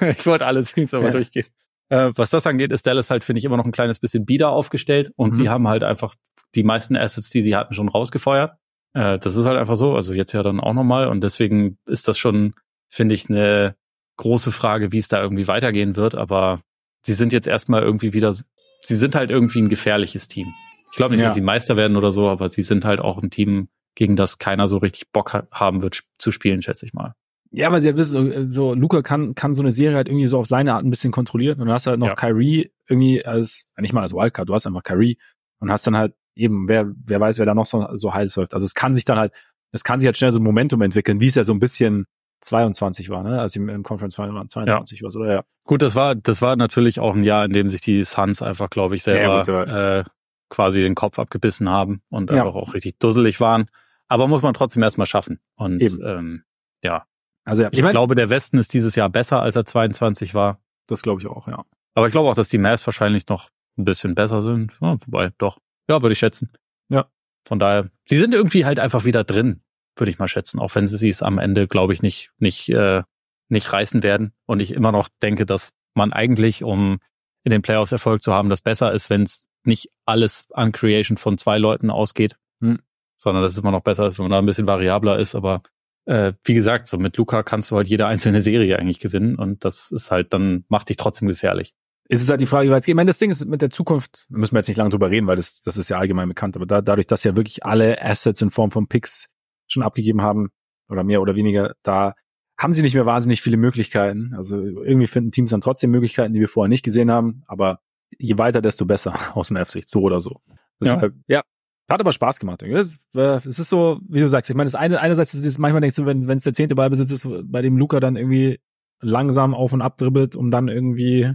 [SPEAKER 2] ich wollte alles jetzt aber durchgehen. Äh, was das angeht, ist Dallas halt, finde ich, immer noch ein kleines bisschen bieder aufgestellt und mhm. sie haben halt einfach die meisten Assets, die sie hatten, schon rausgefeuert. Äh, das ist halt einfach so, also jetzt ja dann auch nochmal und deswegen ist das schon, finde ich, eine große Frage, wie es da irgendwie weitergehen wird, aber sie sind jetzt erstmal irgendwie wieder, sie sind halt irgendwie ein gefährliches Team. Ich glaube nicht, ja. dass sie Meister werden oder so, aber sie sind halt auch ein Team, gegen das keiner so richtig Bock haben wird zu spielen, schätze ich mal.
[SPEAKER 1] Ja, weil sie halt wissen, so, Luca kann, kann so eine Serie halt irgendwie so auf seine Art ein bisschen kontrollieren und du hast halt noch ja. Kyrie irgendwie als, nicht mal als Wildcard, du hast einfach Kyrie und hast dann halt eben, wer, wer weiß, wer da noch so, so heiß läuft. Also es kann sich dann halt, es kann sich halt schnell so ein Momentum entwickeln, wie es ja so ein bisschen 22 war, ne? Als im, im Conference Final waren 22 ja. was, oder ja.
[SPEAKER 2] Gut, das war, das war natürlich auch ein Jahr, in dem sich die Suns einfach, glaube ich, selber ja, gut, äh, quasi den Kopf abgebissen haben und ja. einfach auch richtig dusselig waren. Aber muss man trotzdem erstmal schaffen. Und Eben. ähm, ja. Also ja, ich, ich mein, glaube, der Westen ist dieses Jahr besser, als er 22 war.
[SPEAKER 1] Das glaube ich auch, ja.
[SPEAKER 2] Aber ich glaube auch, dass die Mavs wahrscheinlich noch ein bisschen besser sind. Ja, wobei, doch. Ja, würde ich schätzen.
[SPEAKER 1] Ja.
[SPEAKER 2] Von daher, sie sind irgendwie halt einfach wieder drin würde ich mal schätzen, auch wenn sie es am Ende, glaube ich, nicht, nicht, äh, nicht reißen werden. Und ich immer noch denke, dass man eigentlich, um in den Playoffs Erfolg zu haben, das besser ist, wenn es nicht alles an Creation von zwei Leuten ausgeht, hm. sondern dass es immer noch besser ist, wenn man da ein bisschen variabler ist. Aber äh, wie gesagt, so mit Luca kannst du halt jede einzelne Serie eigentlich gewinnen und das ist halt dann macht dich trotzdem gefährlich.
[SPEAKER 1] Es ist halt die Frage, wie weit es geht. Ich meine, das Ding ist mit der Zukunft, müssen wir jetzt nicht lange drüber reden, weil das, das ist ja allgemein bekannt, aber da, dadurch, dass ja wirklich alle Assets in Form von Picks schon abgegeben haben oder mehr oder weniger, da haben sie nicht mehr wahnsinnig viele Möglichkeiten. Also irgendwie finden Teams dann trotzdem Möglichkeiten, die wir vorher nicht gesehen haben, aber je weiter, desto besser aus dem Sicht, so oder so. Deshalb, ja. ja. Hat aber Spaß gemacht. Es, es ist so, wie du sagst, ich meine, das eine, einerseits ist es manchmal denkst du, wenn wenn es der zehnte Ballbesitz ist, bei dem Luca dann irgendwie langsam auf und ab dribbelt, um dann irgendwie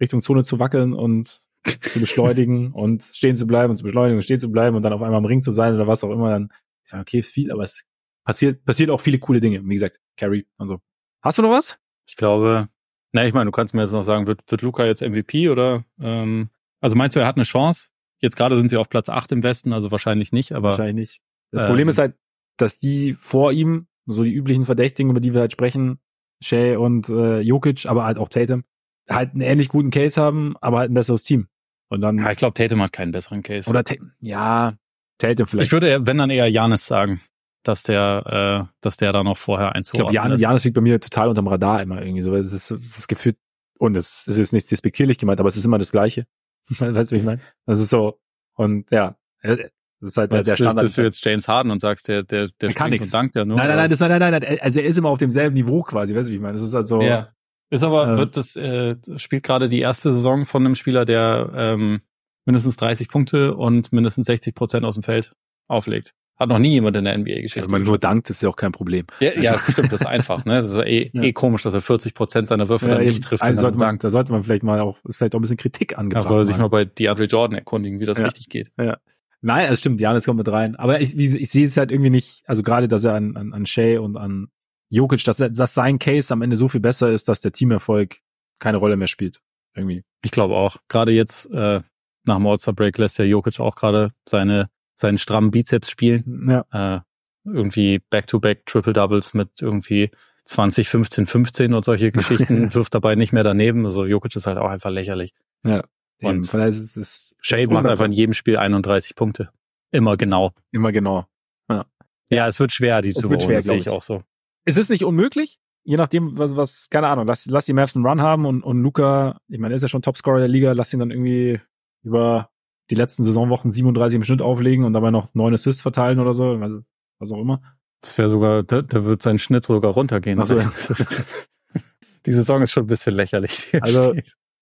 [SPEAKER 1] Richtung Zone zu wackeln und zu beschleunigen und stehen zu bleiben und zu beschleunigen und stehen zu bleiben und dann auf einmal am Ring zu sein oder was auch immer, dann ich sage, okay, viel, aber es passiert, passiert auch viele coole Dinge. Wie gesagt, Carry und so. Hast du noch was?
[SPEAKER 2] Ich glaube, na, ich meine, du kannst mir jetzt noch sagen, wird, wird Luca jetzt MVP oder ähm, also meinst du, er hat eine Chance? Jetzt gerade sind sie auf Platz 8 im Westen, also wahrscheinlich nicht, aber.
[SPEAKER 1] Wahrscheinlich nicht. Das ähm, Problem ist halt, dass die vor ihm, so die üblichen Verdächtigen, über die wir halt sprechen, Shay und äh, Jokic, aber halt auch Tatum, halt einen ähnlich guten Case haben, aber halt ein besseres Team. Und dann.
[SPEAKER 2] Ja, ich glaube, Tatum hat keinen besseren Case.
[SPEAKER 1] Oder Tatum, ja, Tatum vielleicht.
[SPEAKER 2] Ich würde, wenn dann eher Janis sagen, dass der, äh, dass der da noch vorher einzuordnen
[SPEAKER 1] Ich glaube, Jan, Janis liegt bei mir total unterm Radar immer irgendwie so. Es ist, es ist gefühlt, und es ist nicht despektierlich gemeint, aber es ist immer das Gleiche. weißt du, wie ich meine? Das ist so, und ja, das ist halt
[SPEAKER 2] der, der Standard. Bist du jetzt James Harden und sagst, der, der, der
[SPEAKER 1] kann nichts.
[SPEAKER 2] dankt ja nur.
[SPEAKER 1] Nein, nein, nein, das war, nein, nein, nein, also er ist immer auf demselben Niveau quasi, weißt du, wie ich meine? Das ist halt so.
[SPEAKER 2] Ja. Ist aber, äh, wird das, äh, spielt gerade die erste Saison von einem Spieler, der ähm, mindestens 30 Punkte und mindestens 60 Prozent aus dem Feld auflegt. Hat noch nie jemand in der NBA-Geschichte.
[SPEAKER 1] Wenn man nur dankt, ist ja auch kein Problem.
[SPEAKER 2] Ja, also, ja stimmt, das ist einfach. Ne? Das ist eh, ja. eh komisch, dass er 40 Prozent seiner Würfe ja, dann nicht trifft.
[SPEAKER 1] Also sollte man, da sollte man vielleicht mal auch, ist vielleicht auch ein bisschen Kritik angebracht. Da
[SPEAKER 2] soll er sich mal bei DeAndre Jordan erkundigen, wie das ja. richtig geht.
[SPEAKER 1] Ja. Nein, also stimmt, Janis kommt mit rein. Aber ich, ich, ich sehe es halt irgendwie nicht, also gerade, dass er an, an, an Shea und an Jokic, dass, dass sein Case am Ende so viel besser ist, dass der Teamerfolg keine Rolle mehr spielt. Irgendwie.
[SPEAKER 2] Ich glaube auch. Gerade jetzt, äh, nach dem All-Star-Break lässt ja Jokic auch gerade seine seinen strammen Bizeps spielen. Ja. Äh, irgendwie Back-to-Back Triple Doubles mit irgendwie 20, 15, 15 und solche Geschichten wirft dabei nicht mehr daneben. Also Jokic ist halt auch einfach lächerlich.
[SPEAKER 1] Ja.
[SPEAKER 2] Und von ist es Shade macht einfach in jedem Spiel 31 Punkte. Immer genau.
[SPEAKER 1] Immer genau.
[SPEAKER 2] Ja. Ja, es wird schwer, die es zu wird schwer, sehe ich auch so.
[SPEAKER 1] Es ist nicht unmöglich, je nachdem, was, was keine Ahnung, lass, lass die Mavs einen Run haben und, und Luca, ich meine, er ist ja schon Topscorer der Liga, lass ihn dann irgendwie über die letzten Saisonwochen 37 im Schnitt auflegen und dabei noch neun Assists verteilen oder so, also was auch immer.
[SPEAKER 2] Das wäre sogar, da, da wird sein Schnitt sogar runtergehen.
[SPEAKER 1] Also,
[SPEAKER 2] die Saison ist schon ein bisschen lächerlich.
[SPEAKER 1] Also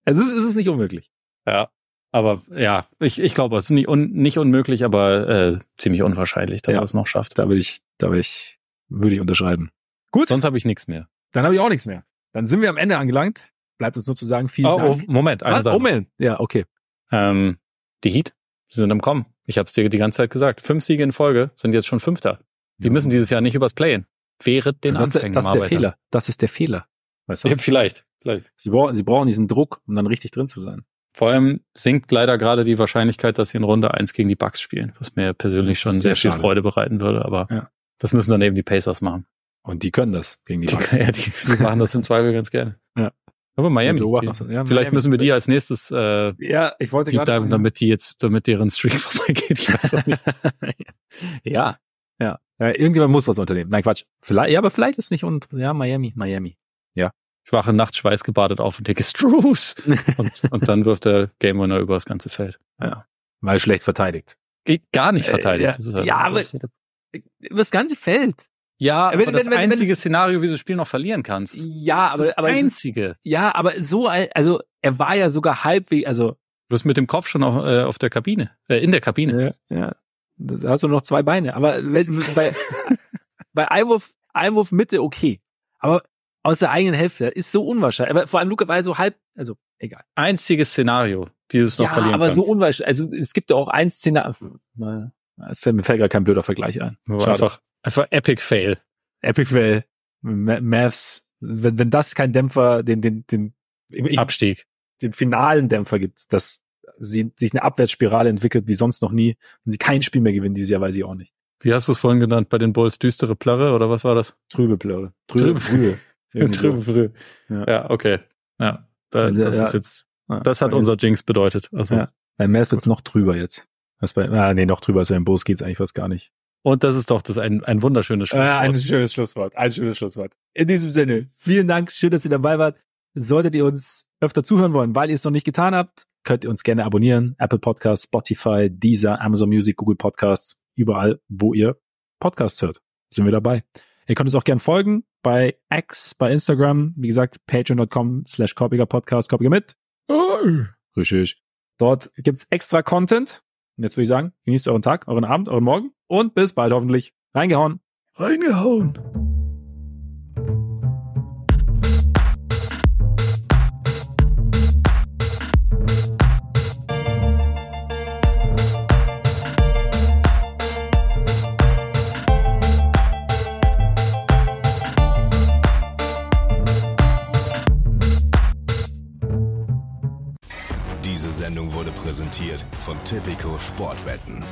[SPEAKER 1] es ist, es ist nicht unmöglich.
[SPEAKER 2] Ja, aber ja, ich, ich glaube, es ist nicht, un, nicht unmöglich, aber äh, ziemlich unwahrscheinlich, dass ja, er es noch schafft.
[SPEAKER 1] Da würde ich, da würde ich, würde ich unterschreiben.
[SPEAKER 2] Gut. Sonst habe ich nichts mehr.
[SPEAKER 1] Dann habe ich auch nichts mehr. Dann sind wir am Ende angelangt. Bleibt uns nur zu sagen, vielen
[SPEAKER 2] oh,
[SPEAKER 1] Dank.
[SPEAKER 2] Oh, Moment, eine
[SPEAKER 1] Was? Sache. Oh, Moment. Ja, okay.
[SPEAKER 2] Ähm, die Heat, sie sind im Kommen. Ich habe es dir die ganze Zeit gesagt. Fünf Siege in Folge sind jetzt schon Fünfter. Die ja. müssen dieses Jahr nicht übers Playen. Wäre den
[SPEAKER 1] das, Anfängen Das ist der Fehler. Das ist der Fehler.
[SPEAKER 2] Weißt du? ja, vielleicht, vielleicht.
[SPEAKER 1] Sie brauchen, sie brauchen diesen Druck, um dann richtig drin zu sein.
[SPEAKER 2] Vor allem sinkt leider gerade die Wahrscheinlichkeit, dass sie in Runde eins gegen die Bucks spielen, was mir persönlich schon sehr, sehr viel Freude bereiten würde. Aber ja. das müssen dann eben die Pacers machen.
[SPEAKER 1] Und die können das gegen die
[SPEAKER 2] Bucks. ja, die, die machen das im Zweifel ganz gerne. Ja. Aber Miami. Die, ja, Vielleicht Miami. müssen wir die als nächstes äh,
[SPEAKER 1] ja, ich wollte gerade
[SPEAKER 2] damit die jetzt, damit deren Streak vorbeigeht. Ich weiß auch nicht.
[SPEAKER 1] ja, ja. ja. Irgendjemand muss was unternehmen. Nein, Quatsch. Vielleicht, ja, aber vielleicht ist nicht und ja, Miami, Miami. Ja.
[SPEAKER 2] Ich wache nachts schweißgebadet auf und denke, Struce! und, und dann wirft der Game Winner über das ganze Feld.
[SPEAKER 1] Ja. Weil schlecht verteidigt.
[SPEAKER 2] Gar nicht verteidigt.
[SPEAKER 1] Äh, ja, halt ja aber über das ganze Feld.
[SPEAKER 2] Ja, wenn, aber das wenn, einzige wenn Szenario, wie du das Spiel noch verlieren kannst.
[SPEAKER 1] Ja, aber,
[SPEAKER 2] das
[SPEAKER 1] aber
[SPEAKER 2] einzige.
[SPEAKER 1] Ist, ja, aber so, also er war ja sogar halbwegs, also
[SPEAKER 2] du bist mit dem Kopf schon auf, äh, auf der Kabine, äh, in der Kabine.
[SPEAKER 1] Ja, ja. Da hast du noch zwei Beine. Aber wenn, bei bei Einwurf, Einwurf Mitte okay, aber aus der eigenen Hälfte ist so unwahrscheinlich. Aber vor allem Luca war so halb, also egal.
[SPEAKER 2] Einziges Szenario, wie du es noch ja, verlieren aber kannst.
[SPEAKER 1] aber so unwahrscheinlich. Also es gibt ja auch ein Szenario. Es fällt mir fällt gerade kein blöder Vergleich ein.
[SPEAKER 2] Einfach Einfach Epic Fail.
[SPEAKER 1] Epic Fail. Mavs. Wenn, wenn das kein Dämpfer, den, den, den
[SPEAKER 2] Abstieg,
[SPEAKER 1] den finalen Dämpfer gibt, dass sie sich eine Abwärtsspirale entwickelt wie sonst noch nie und sie kein Spiel mehr gewinnen dieses Jahr, weiß ich auch nicht.
[SPEAKER 2] Wie hast du es vorhin genannt bei den Bulls? Düstere Plörre oder was war das?
[SPEAKER 1] Trübe Plörre.
[SPEAKER 2] Trübe Frühe. Trübe Frühe. Ja. ja, okay. Ja, da, das ja, ist jetzt, das hat unser Jinx bedeutet. Also. Ja.
[SPEAKER 1] Bei Mavs wird's noch trüber jetzt. Was bei, ah, nee, noch drüber als bei den Bulls geht's eigentlich fast gar nicht.
[SPEAKER 2] Und das ist doch das ein, ein wunderschönes
[SPEAKER 1] Schlusswort. Äh, ein schönes Schlusswort. Ein schönes Schlusswort. In diesem Sinne, vielen Dank. Schön, dass ihr dabei wart. Solltet ihr uns öfter zuhören wollen, weil ihr es noch nicht getan habt, könnt ihr uns gerne abonnieren. Apple Podcasts, Spotify, Deezer, Amazon Music, Google Podcasts, überall, wo ihr Podcasts hört. Sind wir dabei. Ihr könnt uns auch gerne folgen bei X, bei Instagram. Wie gesagt, patreon.com slash Podcast, Korpiger mit. Richtig. Dort gibt's extra Content. Und jetzt würde ich sagen, genießt euren Tag, euren Abend, euren Morgen und bis bald hoffentlich. Reingehauen.
[SPEAKER 2] Reingehauen.
[SPEAKER 3] präsentiert von Typico Sportwetten.